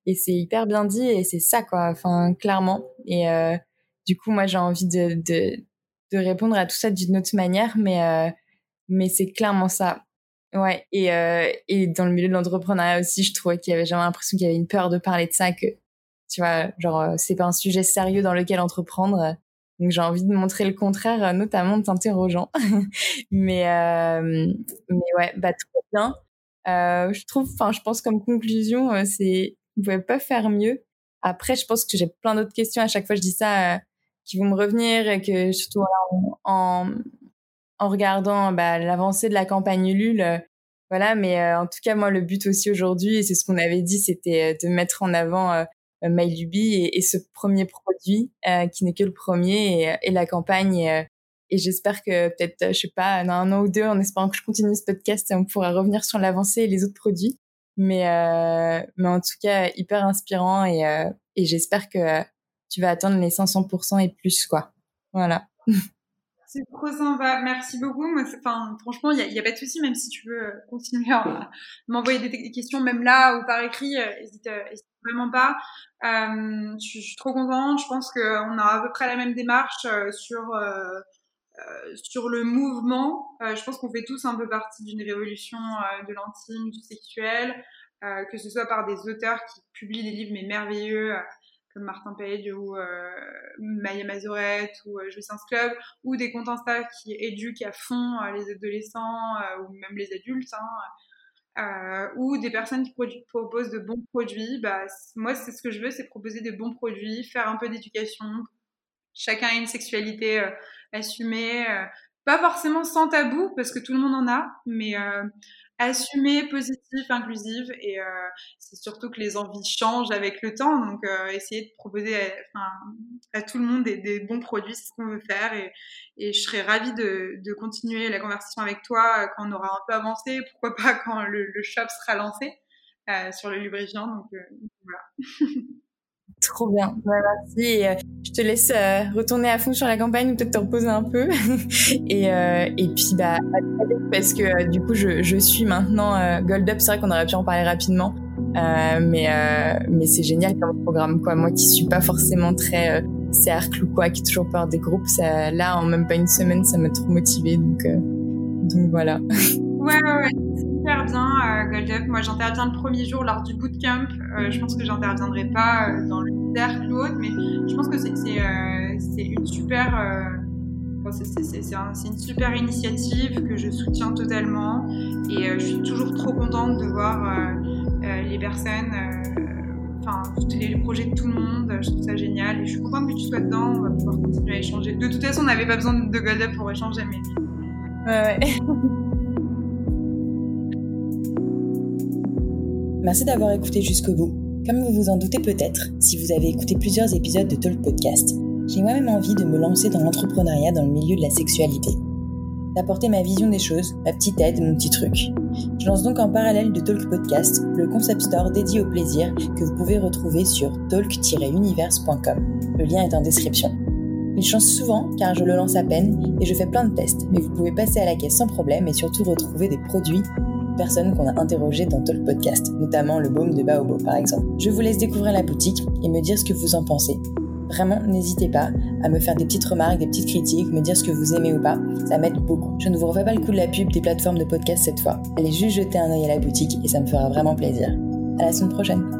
et c'est hyper bien dit et c'est ça, quoi. Enfin, clairement. Et euh, du coup, moi, j'ai envie de, de, répondre à tout ça d'une autre manière, mais euh, mais c'est clairement ça. Ouais. Et euh, et dans le milieu de l'entrepreneuriat aussi, je trouvais qu'il y avait jamais l'impression qu'il y avait une peur de parler de ça, que tu vois, genre, c'est pas un sujet sérieux dans lequel entreprendre. Donc j'ai envie de montrer le contraire, notamment en t'interrogeant. mais euh, mais ouais, bah trop bien. Je trouve, enfin, je pense comme conclusion, c'est vous pouvez pas faire mieux. Après, je pense que j'ai plein d'autres questions à chaque fois je dis ça qui vont me revenir et que surtout en, en regardant bah, l'avancée de la campagne Ulule, voilà. Mais en tout cas, moi, le but aussi aujourd'hui, et c'est ce qu'on avait dit, c'était de mettre en avant euh, MyLuby et, et, ce premier produit euh, qui n'est que le premier et, et la campagne. Euh, et j'espère que peut-être, je sais pas, dans un an ou deux, en espérant que je continue ce podcast, on pourra revenir sur l'avancée et les autres produits. Mais, mais en tout cas, hyper inspirant et, et j'espère que tu vas atteindre les 500% et plus, quoi. Voilà. C'est trop sympa, merci beaucoup. enfin, franchement, il n'y a, pas de souci, même si tu veux continuer à m'envoyer des, questions, même là ou par écrit, n'hésite vraiment pas. Euh, je, suis trop contente. Je pense qu'on a à peu près la même démarche euh, sur euh, euh, sur le mouvement. Euh, je pense qu'on fait tous un peu partie d'une révolution de l'intime, du sexuel, que ce soit par des auteurs qui publient des livres mais merveilleux comme Martin Page ou Maya Mazorette ou Jouissance Club, ou des comptes Insta qui éduquent à fond les adolescents ou même les adultes. Hein, euh, ou des personnes qui proposent de bons produits. Bah, moi, c'est ce que je veux, c'est proposer des bons produits, faire un peu d'éducation. Chacun a une sexualité euh, assumée, euh, pas forcément sans tabou, parce que tout le monde en a, mais euh, assumée, positive, inclusive. Et euh, c'est surtout que les envies changent avec le temps. Donc, euh, essayer de proposer à, à tout le monde des, bons produits, c'est ce qu'on veut faire. Et, et, je serais ravie de, de, continuer la conversation avec toi quand on aura un peu avancé. Pourquoi pas quand le, le shop sera lancé euh, sur le lubrifiant. Donc, euh, voilà. Trop bien, merci. Euh, je te laisse euh, retourner à fond sur la campagne, peut-être te reposer un peu. et, euh, et puis, bah, parce que du coup, je, je suis maintenant Gold Up. C'est vrai qu'on aurait pu en parler rapidement, mais, mais c'est génial comme programme. Quoi. Moi qui suis pas forcément très cercle ou quoi, qui toujours peur des groupes, ça, là, en même pas une semaine, ça m'a trop motivée. Donc, donc voilà. Ouais, ouais, ouais super bien, euh, Gold Up. Moi, j'interviens le premier jour lors du bootcamp. Euh, je pense que j'interviendrai pas euh, dans le cercle ou mais je pense que c'est c'est une super euh, c'est un, une super initiative que je soutiens totalement et je suis toujours trop contente de voir les personnes, enfin les projets de tout le monde. Je trouve ça génial et je suis contente que tu sois dedans. On va pouvoir continuer à échanger. De toute façon, on n'avait pas besoin de Gold Up pour échanger, mais ouais. Merci d'avoir écouté jusqu'au bout. Comme vous vous en doutez peut-être, si vous avez écouté plusieurs épisodes de Talk Podcast, j'ai moi-même envie de me lancer dans l'entrepreneuriat dans le milieu de la sexualité. D'apporter ma vision des choses, ma petite aide, mon petit truc. Je lance donc en parallèle de Talk Podcast le concept store dédié au plaisir que vous pouvez retrouver sur talk-univers.com. Le lien est en description. Il change souvent car je le lance à peine et je fais plein de tests, mais vous pouvez passer à la caisse sans problème et surtout retrouver des produits personnes qu'on a interrogées dans Talk Podcast, notamment le baume de Baobo par exemple. Je vous laisse découvrir la boutique et me dire ce que vous en pensez. Vraiment, n'hésitez pas à me faire des petites remarques, des petites critiques, me dire ce que vous aimez ou pas, ça m'aide beaucoup. Je ne vous refais pas le coup de la pub des plateformes de podcast cette fois. Allez juste jeter un oeil à la boutique et ça me fera vraiment plaisir. À la semaine prochaine.